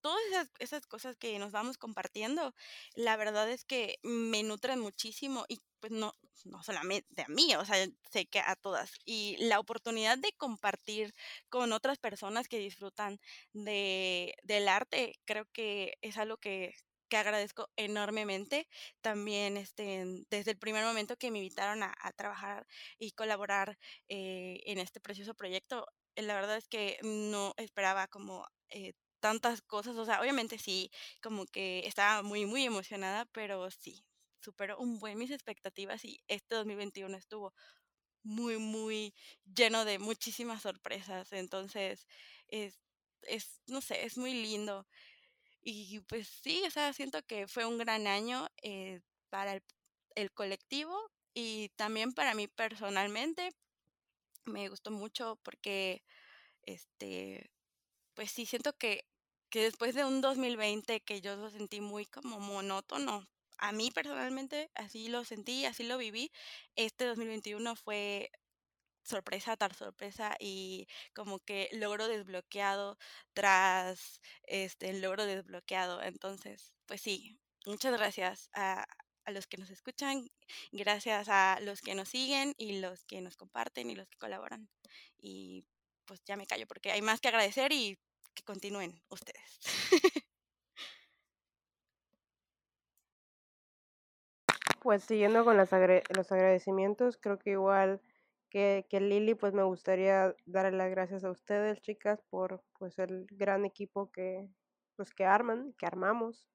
Todas esas, esas cosas que nos vamos compartiendo, la verdad es que me nutren muchísimo y pues no, no solamente a mí, o sea, sé que a todas. Y la oportunidad de compartir con otras personas que disfrutan de, del arte, creo que es algo que, que agradezco enormemente. También este, desde el primer momento que me invitaron a, trabajar y colaborar eh, en este precioso proyecto, la verdad es que no esperaba como eh, tantas cosas. O sea, obviamente sí, como que estaba muy, muy emocionada, pero sí, superó un buen mis expectativas y este 2021 estuvo muy, muy lleno de muchísimas sorpresas. Entonces, es, es no sé, es muy lindo. Y pues sí, o sea, siento que fue un gran año eh, para el, el, colectivo y también para mí personalmente. Me gustó mucho porque, este, pues sí, siento que, que después de un 2020 que yo lo sentí muy como monótono, a mí personalmente así lo sentí, así lo viví, este 2021 fue sorpresa tras sorpresa y como que logro desbloqueado tras este logro desbloqueado. Entonces, pues sí, muchas gracias a, a los que nos escuchan, gracias a los que nos siguen y los que nos comparten y los que colaboran. Y pues ya me callo porque hay más que agradecer y que continúen ustedes. Pues siguiendo con los agradecimientos, creo que igual que, que Lili, pues me gustaría darle las gracias a ustedes, chicas, por pues el gran equipo que, pues, que arman, que armamos,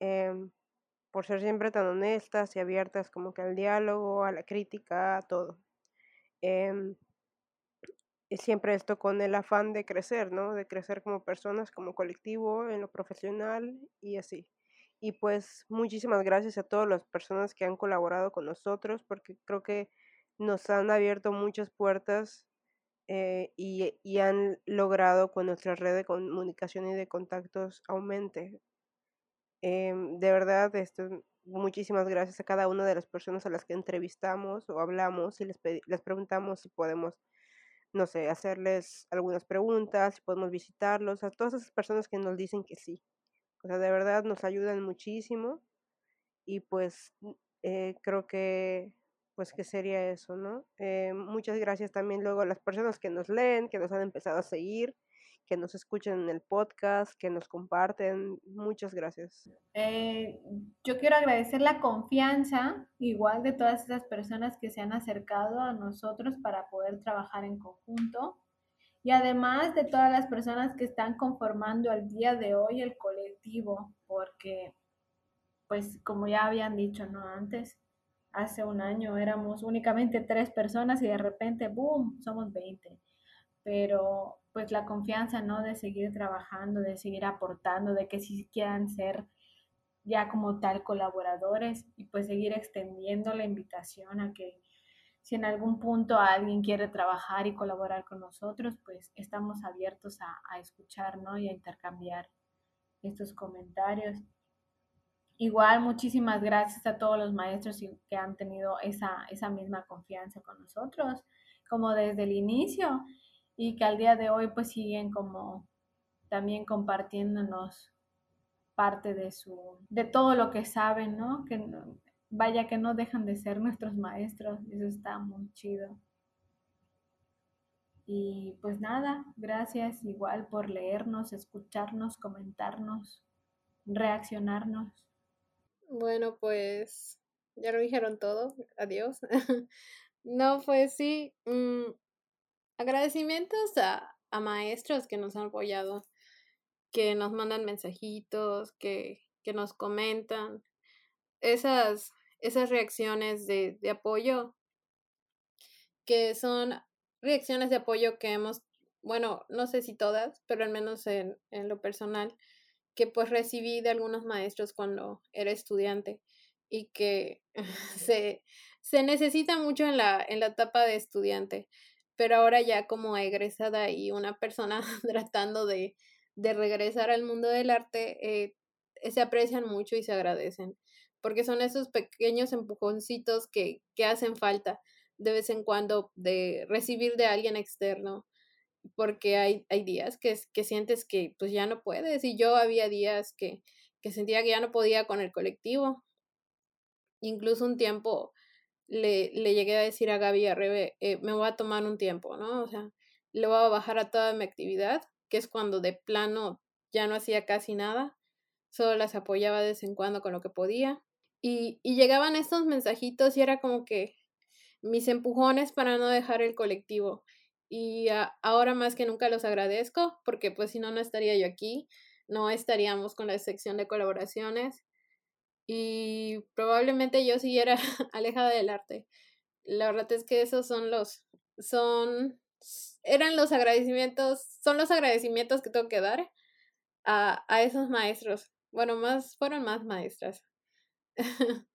em, por ser siempre tan honestas y abiertas como que al diálogo, a la crítica, a todo. Em, siempre esto con el afán de crecer, ¿no? De crecer como personas, como colectivo, en lo profesional y así. Y pues muchísimas gracias a todas las personas que han colaborado con nosotros, porque creo que nos han abierto muchas puertas eh, y, han logrado con nuestra red de comunicación y de contactos aumente. Em, de verdad, esto, muchísimas gracias a cada una de las personas a las que entrevistamos o hablamos y les, les preguntamos si podemos, no sé, hacerles algunas preguntas, si podemos visitarlos, a todas esas personas que nos dicen que sí. O sea, de verdad nos ayudan muchísimo y pues eh, creo que pues que sería eso, ¿no? Eh, muchas gracias también luego a las personas que nos leen, que nos han empezado a seguir, que nos escuchan en el podcast, que nos comparten. Muchas gracias. Eh, yo quiero agradecer la confianza, igual de todas esas personas que se han acercado a nosotros para poder trabajar en conjunto. Y además de todas las personas que están conformando al día de hoy el colectivo, porque, pues, como ya habían dicho, ¿no? Antes, hace un año éramos únicamente tres personas y de repente, ¡boom!, somos 20. Pero pues la confianza, ¿no? De seguir trabajando, de seguir aportando, de que si quieran ser ya como tal colaboradores y pues seguir extendiendo la invitación a que si en algún punto alguien quiere trabajar y colaborar con nosotros, pues estamos abiertos a, escuchar, ¿no? Y a intercambiar estos comentarios. Igual, muchísimas gracias a todos los maestros que han tenido esa, esa misma confianza con nosotros, como desde el inicio, y que al día de hoy pues siguen como también compartiéndonos parte de su, de todo lo que saben, ¿no? Que vaya que no dejan de ser nuestros maestros, eso está muy chido. Y pues nada, gracias igual por leernos, escucharnos, comentarnos, reaccionarnos. Bueno, pues ya lo dijeron todo. Adiós. no, pues sí. Mm, agradecimientos a, maestros que nos han apoyado, que nos mandan mensajitos, que, que nos comentan. Esas, esas reacciones de, de apoyo, que son reacciones de apoyo que hemos, bueno, no sé si todas, pero al menos en, en lo personal, que pues recibí de algunos maestros cuando era estudiante y que se, se necesita mucho en la, en la etapa de estudiante, pero ahora ya como egresada y una persona tratando de, de regresar al mundo del arte, eh, se aprecian mucho y se agradecen, porque son esos pequeños empujoncitos que, que hacen falta de vez en cuando de recibir de alguien externo porque hay, hay días que, que sientes que pues ya no puedes y yo había días que, que sentía que ya no podía con el colectivo. Incluso un tiempo le, le llegué a decir a Gaby a Rebe, eh, me voy a tomar un tiempo, ¿no? O sea, le voy a bajar a toda mi actividad, que es cuando de plano ya no hacía casi nada, solo las apoyaba de vez en cuando con lo que podía. Y, y llegaban estos mensajitos y era como que mis empujones para no dejar el colectivo y ahora más que nunca los agradezco porque pues si no, no estaría yo aquí, no estaríamos con la sección de colaboraciones y probablemente yo siguiera alejada del arte. La verdad es que esos son los, son, eran los agradecimientos, son los agradecimientos que tengo que dar a, a esos maestros. Bueno, más, fueron más maestras.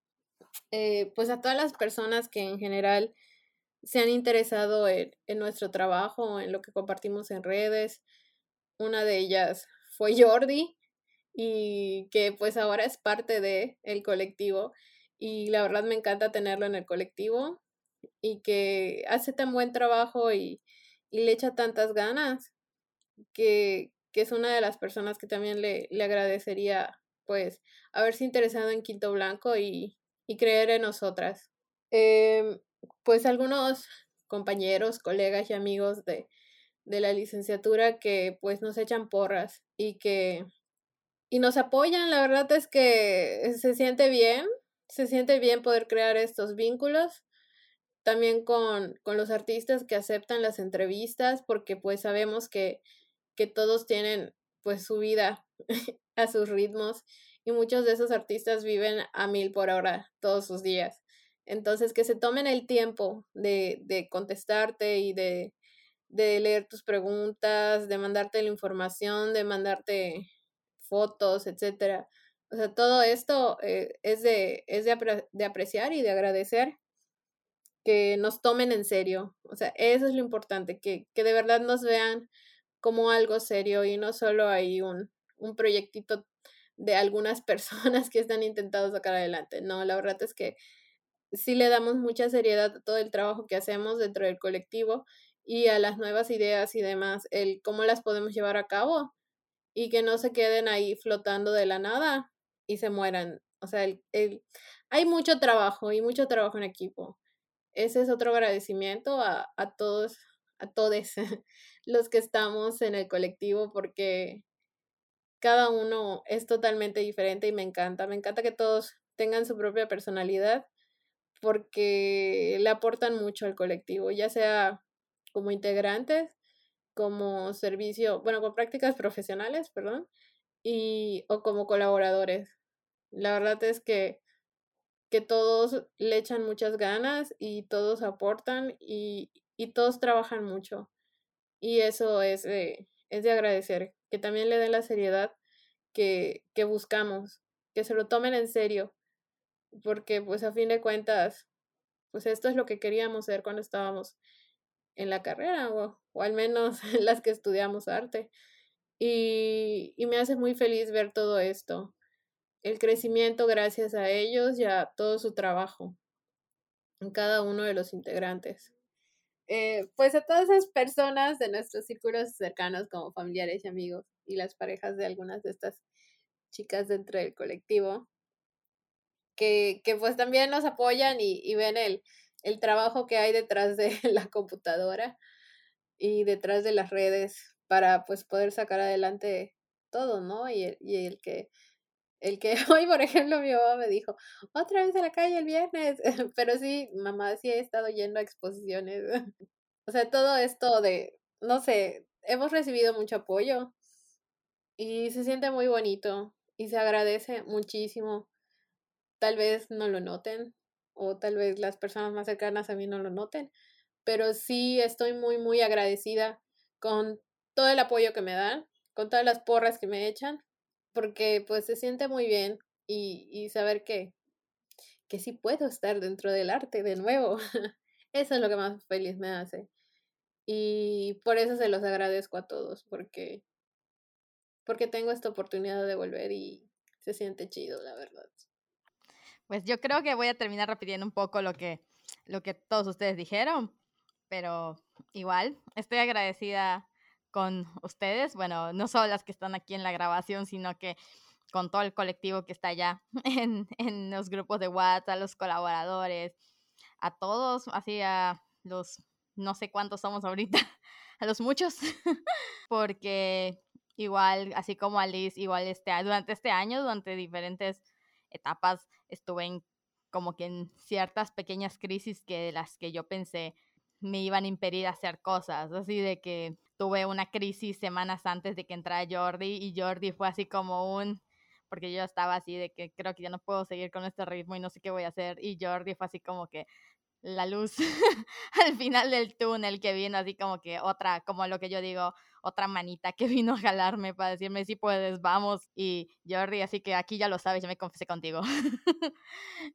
eh, pues a todas las personas que en general se han interesado en, nuestro trabajo, en lo que compartimos en redes. Una de ellas fue Jordi y que pues ahora es parte de el colectivo y la verdad me encanta tenerlo en el colectivo y que hace tan buen trabajo y, le echa tantas ganas que, que, es una de las personas que también le, le agradecería pues haberse interesado en Quinto Blanco y, y creer en nosotras. Eh, pues algunos compañeros, colegas y amigos de, de la licenciatura que pues nos echan porras y que y nos apoyan, la verdad es que se siente bien, se siente bien poder crear estos vínculos, también con, con los artistas que aceptan las entrevistas, porque pues sabemos que, que todos tienen pues su vida a sus ritmos y muchos de esos artistas viven a mil por hora todos sus días. Entonces, que se tomen el tiempo de, de contestarte y de, de leer tus preguntas, de mandarte la información, de mandarte fotos, etcétera. O sea, todo esto eh, es, de, es de, de, apreciar y de agradecer que nos tomen en serio. O sea, eso es lo importante, que, que de verdad nos vean como algo serio y no solo hay un, un proyectito de algunas personas que están intentando sacar adelante. No, la verdad es que sí le damos mucha seriedad a todo el trabajo que hacemos dentro del colectivo y a las nuevas ideas y demás, el cómo las podemos llevar a cabo y que no se queden ahí flotando de la nada y se mueran. O sea, el, el, hay mucho trabajo y mucho trabajo en equipo. Ese es otro agradecimiento a, a todos, a todos los que estamos en el colectivo porque cada uno es totalmente diferente y me encanta. Me encanta que todos tengan su propia personalidad porque le aportan mucho al colectivo, ya sea como integrantes, como servicio, bueno, con prácticas profesionales, perdón, y o como colaboradores. La verdad es que, que todos le echan muchas ganas y todos aportan y, y todos trabajan mucho. Y eso es de, es de agradecer, que también le den la seriedad que, que buscamos, que se lo tomen en serio, porque pues a fin de cuentas, pues esto es lo que queríamos ser cuando estábamos en la carrera, o, o al menos las que estudiamos arte. Y, y me hace muy feliz ver todo esto, el crecimiento gracias a ellos y a todo su trabajo en cada uno de los integrantes. Eh, pues a todas esas personas de nuestros círculos cercanos como familiares y amigos y las parejas de algunas de estas chicas dentro del colectivo, que, que pues también nos apoyan y, y ven el, el trabajo que hay detrás de la computadora y detrás de las redes para pues poder sacar adelante todo, ¿no? Y el, y el que el que hoy, por ejemplo, mi mamá me dijo, otra vez a la calle el viernes, pero sí, mamá, sí he estado yendo a exposiciones. o sea, todo esto de, no sé, hemos recibido mucho apoyo y se siente muy bonito y se agradece muchísimo. Tal vez no lo noten o tal vez las personas más cercanas a mí no lo noten, pero sí estoy muy, muy agradecida con todo el apoyo que me dan, con todas las porras que me echan porque pues se siente muy bien y, y saber que, que sí puedo estar dentro del arte de nuevo. Eso es lo que más feliz me hace. Y por eso se los agradezco a todos, porque, porque tengo esta oportunidad de volver y se siente chido, la verdad. Pues yo creo que voy a terminar repitiendo un poco lo que, lo que todos ustedes dijeron, pero igual estoy agradecida con ustedes, bueno, no solo las que están aquí en la grabación, sino que con todo el colectivo que está allá en, en los grupos de WhatsApp, los colaboradores, a todos, así a los no sé cuántos somos ahorita, a los muchos, porque igual, así como Alice, igual este, durante este año, durante diferentes etapas, estuve en como que en ciertas pequeñas crisis que las que yo pensé me iban a impedir hacer cosas, así de que tuve una crisis semanas antes de que entrara Jordi y Jordi fue así como un, porque yo estaba así de que creo que ya no puedo seguir con este ritmo y no sé qué voy a hacer y Jordi fue así como que la luz al final del túnel que vino así como que otra, como lo que yo digo, otra manita que vino a jalarme para decirme si puedes, vamos. Y Jordi, así que aquí ya lo sabes, yo me confesé contigo.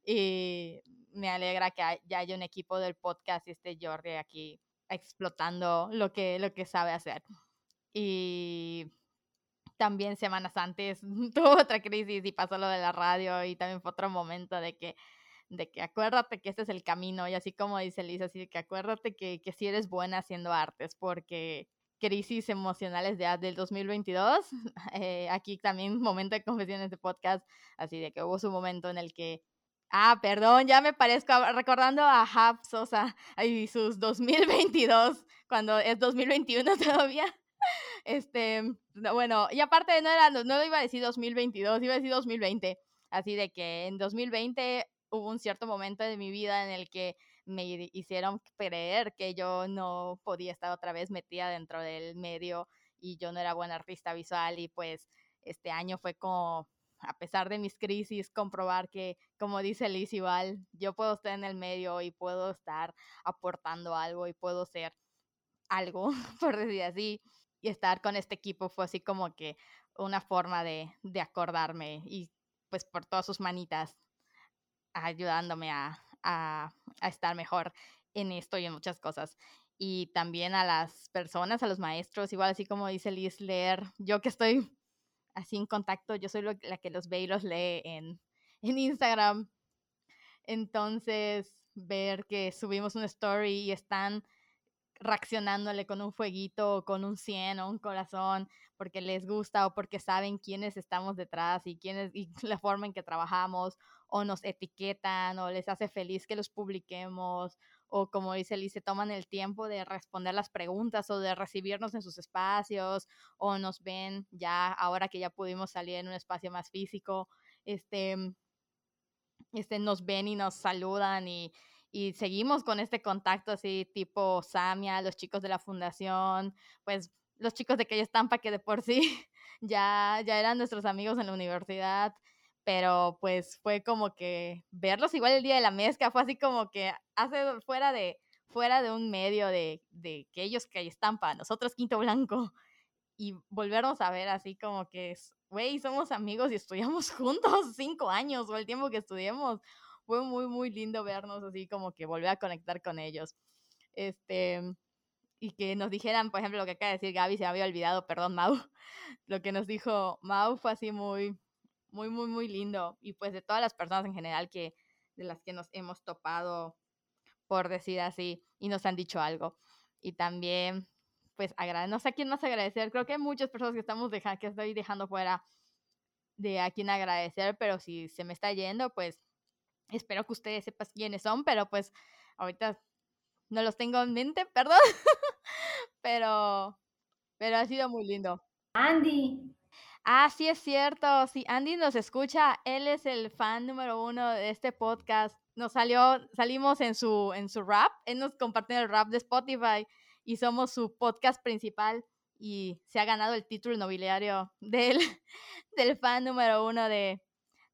y me alegra que ya haya un equipo del podcast y este Jordi aquí explotando lo que, lo que sabe hacer. Y también semanas antes tuvo otra crisis y pasó lo de la radio y también fue otro momento de que de que acuérdate que este es el camino y así como dice Lisa, así que acuérdate que, que si eres buena haciendo artes porque crisis emocionales de, del 2022, eh, aquí también momento de confesiones de podcast, así de que hubo su momento en el que Ah, perdón, ya me parezco recordando a Hap Sosa y sus 2022, cuando es 2021 todavía. Este, bueno, y aparte no era, no iba a decir 2022, iba a decir 2020. Así de que en 2020 hubo un cierto momento de mi vida en el que me hicieron creer que yo no podía estar otra vez metida dentro del medio y yo no era buena artista visual y pues este año fue como a pesar de mis crisis, comprobar que, como dice Liz igual, yo puedo estar en el medio y puedo estar aportando algo y puedo ser algo, por decir así. Y estar con este equipo fue así como que una forma de, de acordarme y pues por todas sus manitas ayudándome a, a, estar mejor en esto y en muchas cosas y también a las personas, a los maestros, igual así como dice Liz, leer, yo que estoy así en contacto, yo soy la que los ve y los lee en, en Instagram. Entonces, ver que subimos una story y están reaccionándole con un fueguito o con un 100 o un corazón porque les gusta o porque saben quiénes estamos detrás y quiénes y la forma en que trabajamos o nos etiquetan o les hace feliz que los publiquemos o como dice Liz, se toman el tiempo de responder las preguntas o de recibirnos en sus espacios o nos ven ya ahora que ya pudimos salir en un espacio más físico, este, este nos ven y nos saludan y, y seguimos con este contacto así tipo Samia, los chicos de la fundación, pues los chicos de aquella estampa que de por sí ya, ya eran nuestros amigos en la universidad, pero pues fue como que verlos igual el día de la mezcla fue así como que hace fuera de fuera de un medio de, de que ellos que están para nosotros Quinto Blanco y volvernos a ver así como que, güey, somos amigos y estudiamos juntos cinco años o el tiempo que estudiamos. Fue muy, muy lindo vernos así como que volver a conectar con ellos. Este, y que nos dijeran, por ejemplo, lo que acaba de decir Gaby, se me había olvidado, perdón, Mau. Lo que nos dijo Mau fue así muy, muy, muy, muy lindo. Y pues de todas las personas en general que, de las que nos hemos topado, por decir así, y nos han dicho algo. Y también pues no sé a quién más agradecer. Creo que hay muchas personas que estamos dejando, que estoy dejando fuera de a quién agradecer, pero si se me está yendo, pues espero que ustedes sepan quiénes son, pero pues ahorita no los tengo en mente, perdón. pero, pero ha sido muy lindo. Andy. Ah, sí es cierto. Si Andy nos escucha, él es el fan número uno de este podcast. Nos salió, salimos en su, en su rap. Él nos compartió el rap de Spotify y somos su podcast principal y se ha ganado el título nobiliario del, del fan número uno de,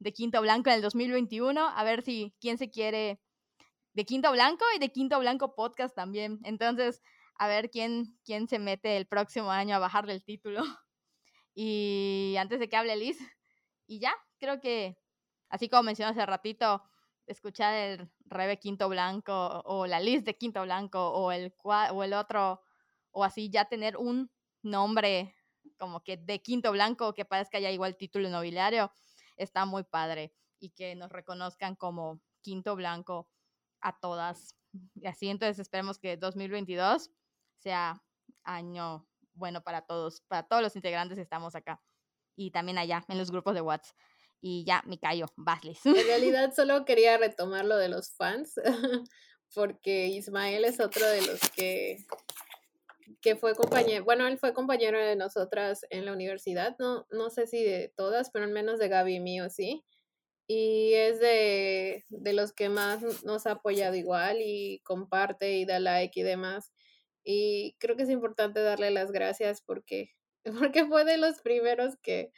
de Quinto Blanco en el 2021. A ver si quién se quiere de Quinto Blanco y de Quinto Blanco Podcast también. Entonces, a ver quién, quién se mete el próximo año a bajarle el título. Y antes de que hable Liz, y ya, creo que, así como mencioné hace ratito, escuchar el Rebe Quinto Blanco o la lista de Quinto Blanco o el, o el otro, o así ya tener un nombre como que de Quinto Blanco que parezca ya igual título nobiliario, está muy padre y que nos reconozcan como Quinto Blanco a todas. Y así entonces esperemos que 2022 sea año bueno para todos, para todos los integrantes estamos acá y también allá en los grupos de WhatsApp y ya me callo, Baslis. En realidad solo quería retomar lo de los fans, porque Ismael es otro de los que, que fue compañero, bueno, él fue compañero de nosotras en la universidad, no, no sé si de todas, pero al menos de Gaby y mío, sí. Y es de, de los que más nos ha apoyado igual y comparte y da like y demás. Y creo que es importante darle las gracias porque, porque fue de los primeros que,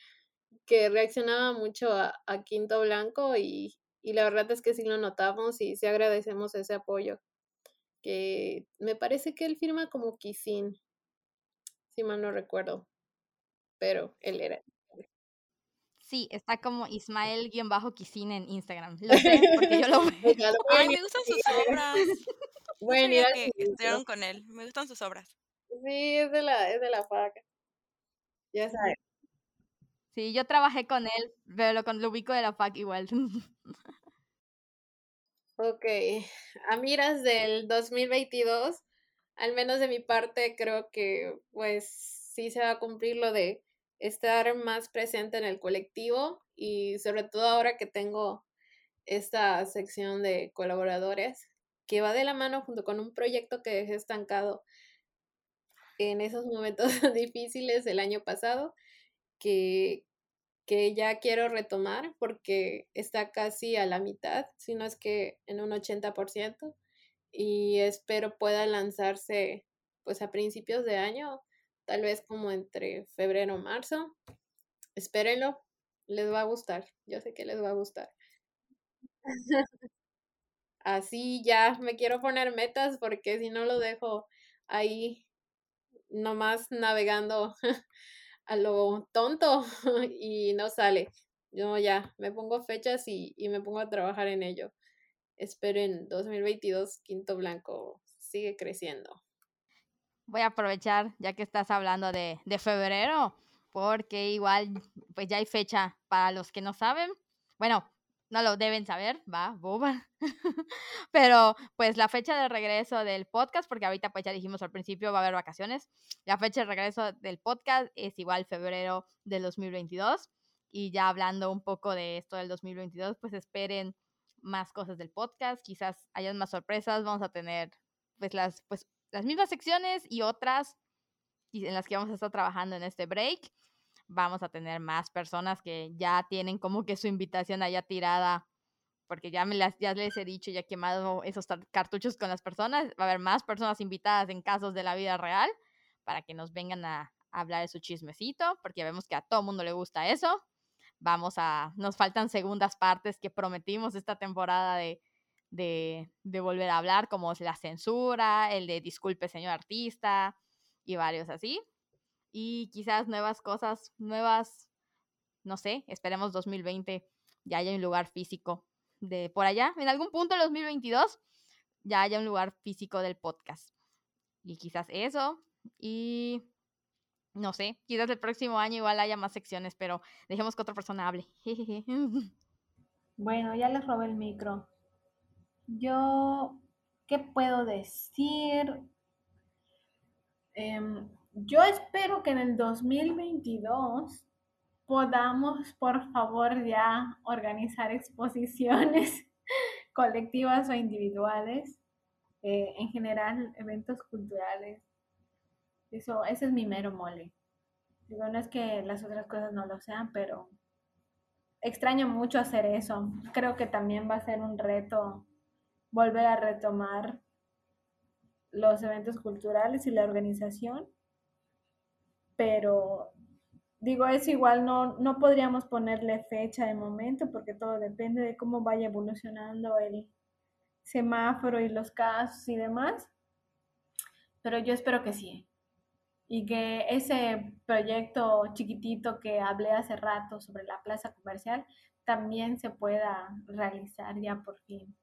que reaccionaba mucho a, Quinto Blanco y, la verdad es que sí lo notamos y sí agradecemos ese apoyo. Que me parece que él firma como Kisin, si mal no recuerdo, pero él era. Sí, está como Ismael-Kisin en Instagram. Lo sé porque yo lo veo. Ay, me gustan sus obras. Bueno, que estuvieron con él. Me gustan sus obras. Sí, es de la, es de la faca. Ya sabes. Sí, yo trabajé con él, pero lo, con, lo ubico de la FAC igual. Ok, a miras del 2022, al menos de mi parte, creo que pues sí se va a cumplir lo de estar más presente en el colectivo y sobre todo ahora que tengo esta sección de colaboradores que va de la mano junto con un proyecto que dejé estancado en esos momentos difíciles el año pasado que, que ya quiero retomar porque está casi a la mitad, si no es que en un 80%, y espero pueda lanzarse pues a principios de año, tal vez como entre febrero o marzo. Espérenlo, les va a gustar, yo sé que les va a gustar. Así ya me quiero poner metas porque si no lo dejo ahí nomás navegando a lo tonto y no sale. Yo ya me pongo fechas y, me pongo a trabajar en ello. Espero en 2022 Quinto Blanco sigue creciendo. Voy a aprovechar ya que estás hablando de, de febrero, porque igual pues ya hay fecha para los que no saben. Bueno, no lo deben saber, va, boba. Pero pues la fecha de regreso del podcast, porque ahorita pues ya dijimos al principio va a haber vacaciones, la fecha de regreso del podcast es igual febrero del 2022. Y ya hablando un poco de esto del 2022, pues esperen más cosas del podcast, quizás hayan más sorpresas, vamos a tener pues las, pues, las mismas secciones y otras en las que vamos a estar trabajando en este break vamos a tener más personas que ya tienen como que su invitación allá tirada, porque ya, me las, ya les he dicho, ya he quemado esos cartuchos con las personas, va a haber más personas invitadas en casos de la vida real para que nos vengan a, hablar de su chismecito, porque ya vemos que a todo mundo le gusta eso. vamos a, nos faltan segundas partes que prometimos esta temporada de, de, de volver a hablar, como la censura, el de disculpe señor artista y varios así. Y quizás nuevas cosas, nuevas, no sé, esperemos 2020 ya haya un lugar físico de por allá, en algún punto del 2022 ya haya un lugar físico del podcast. Y quizás eso, y no sé, quizás el próximo año igual haya más secciones, pero dejemos que otra persona hable. Bueno, ya les robé el micro. Yo, ¿qué puedo decir? Em, yo espero que en el 2022 podamos, por favor, ya organizar exposiciones colectivas o individuales, eh, en general eventos culturales. Eso, ese es mi mero mole. Digo, no es que las otras cosas no lo sean, pero extraño mucho hacer eso. Creo que también va a ser un reto volver a retomar los eventos culturales y la organización, pero digo, es igual, no, no podríamos ponerle fecha de momento porque todo depende de cómo vaya evolucionando el semáforo y los casos y demás, pero yo espero que sí. Y que ese proyecto chiquitito que hablé hace rato sobre la plaza comercial también se pueda realizar ya por fin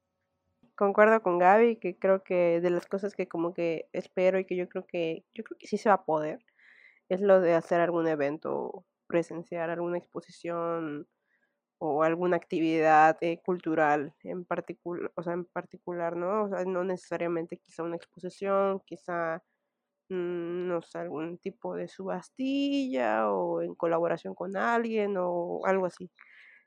concuerdo con Gaby, que creo que de las cosas que como que espero y que yo creo que yo creo que sí se va a poder es lo de hacer algún evento presencial, alguna exposición o alguna actividad eh, cultural en particular, o sea, en particular, ¿no? O sea, no necesariamente quizá una exposición, quizá mm, no sé, algún tipo de subastilla o en colaboración con alguien o algo así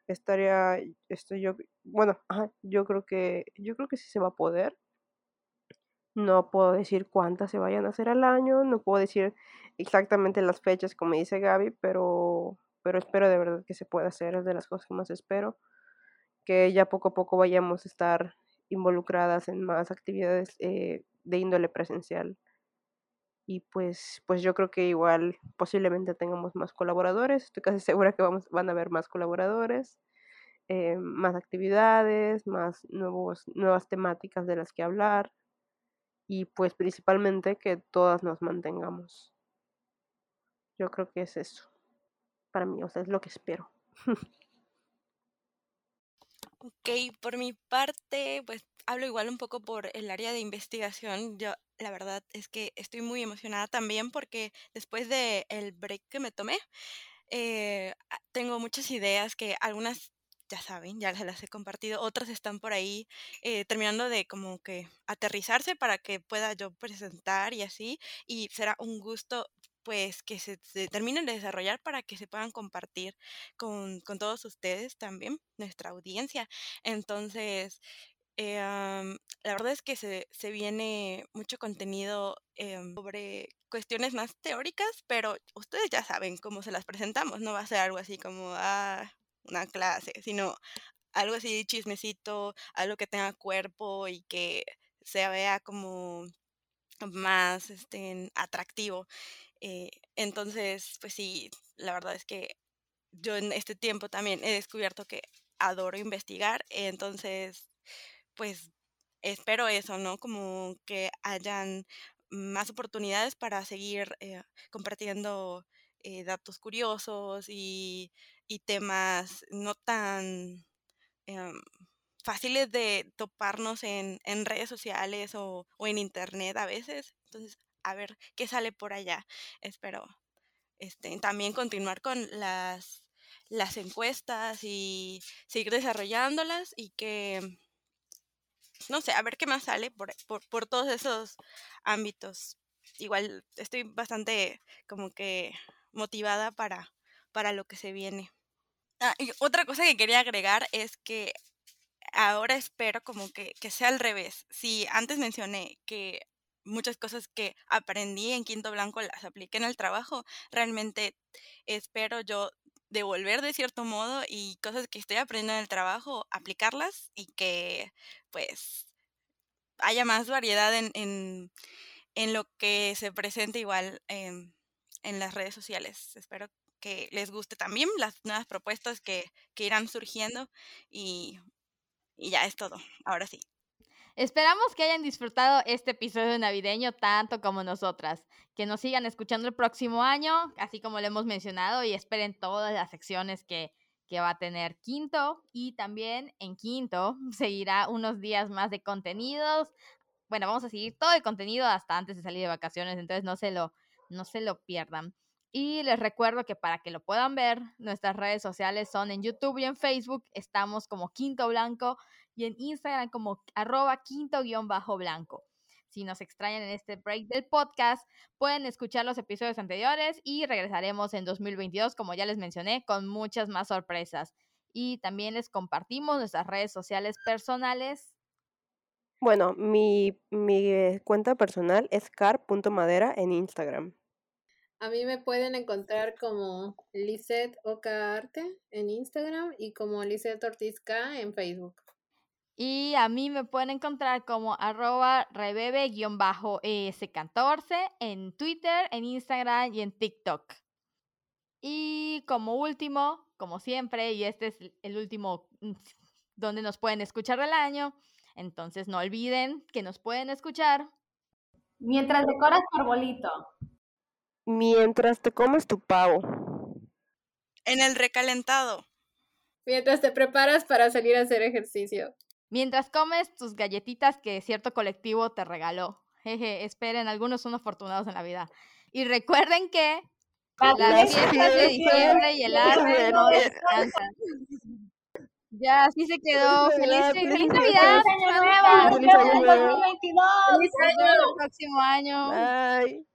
estaría, estoy yo, bueno, yo creo que, yo creo que sí se va a poder. No puedo decir cuántas se vayan a hacer al año, no puedo decir exactamente las fechas como dice Gaby, pero, pero espero de verdad que se pueda hacer, es de las cosas que más espero, que ya poco a poco vayamos a estar involucradas en más actividades eh, de índole presencial. Y pues, pues yo creo que igual posiblemente tengamos más colaboradores, estoy casi segura que vamos, van a haber más colaboradores, eh, más actividades, más nuevos, nuevas temáticas de las que hablar y pues principalmente que todas nos mantengamos. Yo creo que es eso para mí, o sea, es lo que espero. Ok, por mi parte, pues hablo igual un poco por el área de investigación. Yo la verdad es que estoy muy emocionada también porque después del el break que me tomé, eh, tengo muchas ideas que algunas ya saben, ya se las he compartido, otras están por ahí eh, terminando de como que aterrizarse para que pueda yo presentar y así, y será un gusto pues que se, terminen de desarrollar para que se puedan compartir con, con todos ustedes también, nuestra audiencia. Entonces, eh, la verdad es que se, se viene mucho contenido em, sobre cuestiones más teóricas, pero ustedes ya saben cómo se las presentamos, no va a ser algo así como ah, una clase, sino algo así chismecito, algo que tenga cuerpo y que se vea como más este, atractivo. Eh, entonces, pues sí, la verdad es que yo en este tiempo también he descubierto que adoro investigar, entonces, pues espero eso, ¿no? Como que hayan más oportunidades para seguir eh, compartiendo eh, datos curiosos y, temas no tan em, fáciles de toparnos en, redes sociales o, o en internet a veces. Entonces, a ver qué sale por allá. Espero este, también continuar con las, las encuestas y seguir desarrollándolas y que, no sé, a ver qué más sale por, por, todos esos ámbitos. Igual estoy bastante como que motivada para, para lo que se viene. Ah, y otra cosa que quería agregar es que ahora espero como que, que sea al revés. Si antes mencioné que muchas cosas que aprendí en Quinto Blanco las apliqué en el trabajo. Realmente espero yo devolver de cierto modo y cosas que estoy aprendiendo en el trabajo, aplicarlas y que pues haya más variedad en, en, lo que se presenta igual en, en las redes sociales. Espero les guste también las nuevas propuestas que, que irán surgiendo y, y ya es todo. Ahora sí. Esperamos que hayan disfrutado este episodio navideño tanto como nosotras. Que nos sigan escuchando el próximo año, así como lo hemos mencionado, y esperen todas las secciones que, que va a tener Quinto. Y también en Quinto seguirá unos días más de contenidos. Bueno, vamos a seguir todo el contenido hasta antes de salir de vacaciones, entonces no se lo, no se lo pierdan. Y les recuerdo que para que lo puedan ver, nuestras redes sociales son en YouTube y en Facebook. Estamos como Quinto Blanco y en Instagram como arroba quinto-blanco. Si nos extrañan en este break del podcast, pueden escuchar los episodios anteriores y regresaremos en 2022, como ya les mencioné, con muchas más sorpresas. Y también les compartimos nuestras redes sociales personales. Bueno, mi, mi eh, cuenta personal es car.madera en Instagram. A mí me pueden encontrar como Lisette Arte en Instagram y como Lisette Ortiz K en Facebook. Y a mí me pueden encontrar como arroba rebebe-s14 en Twitter, en Instagram y en TikTok. Y como último, como siempre, y este es el último mm, donde nos pueden escuchar del año, entonces no olviden que nos pueden escuchar. Mientras decoras tu arbolito. Mientras te comes tu pavo. En el recalentado. Mientras te preparas para salir a hacer ejercicio. Mientras comes tus galletitas que cierto colectivo te regaló. Jeje, esperen, algunos son afortunados en la vida. Y recuerden que las fiestas de diciembre y el arte no descansan. Ya, así se quedó. Feliz, feliz Navidad. ¡Feliz Año Nuevo! ¡Feliz año 2022! Feliz año próximo año. Bye.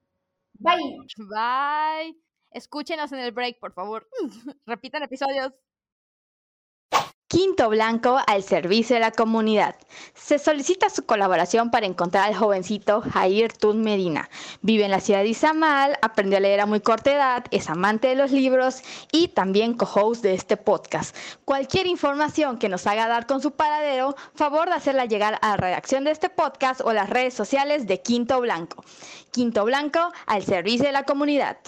Bye. Bye. Escúchenos en el break, por favor. Repitan episodios. Quinto Blanco al servicio de la comunidad. Se solicita su colaboración para encontrar al jovencito Jair Tun Medina. Vive en la ciudad de Izamal, aprendió a leer a muy corta edad, es amante de los libros y también co-host de este podcast. Cualquier información que nos haga dar con su paradero, favor de hacerla llegar a la redacción de este podcast o las redes sociales de Quinto Blanco. Quinto Blanco al servicio de la comunidad.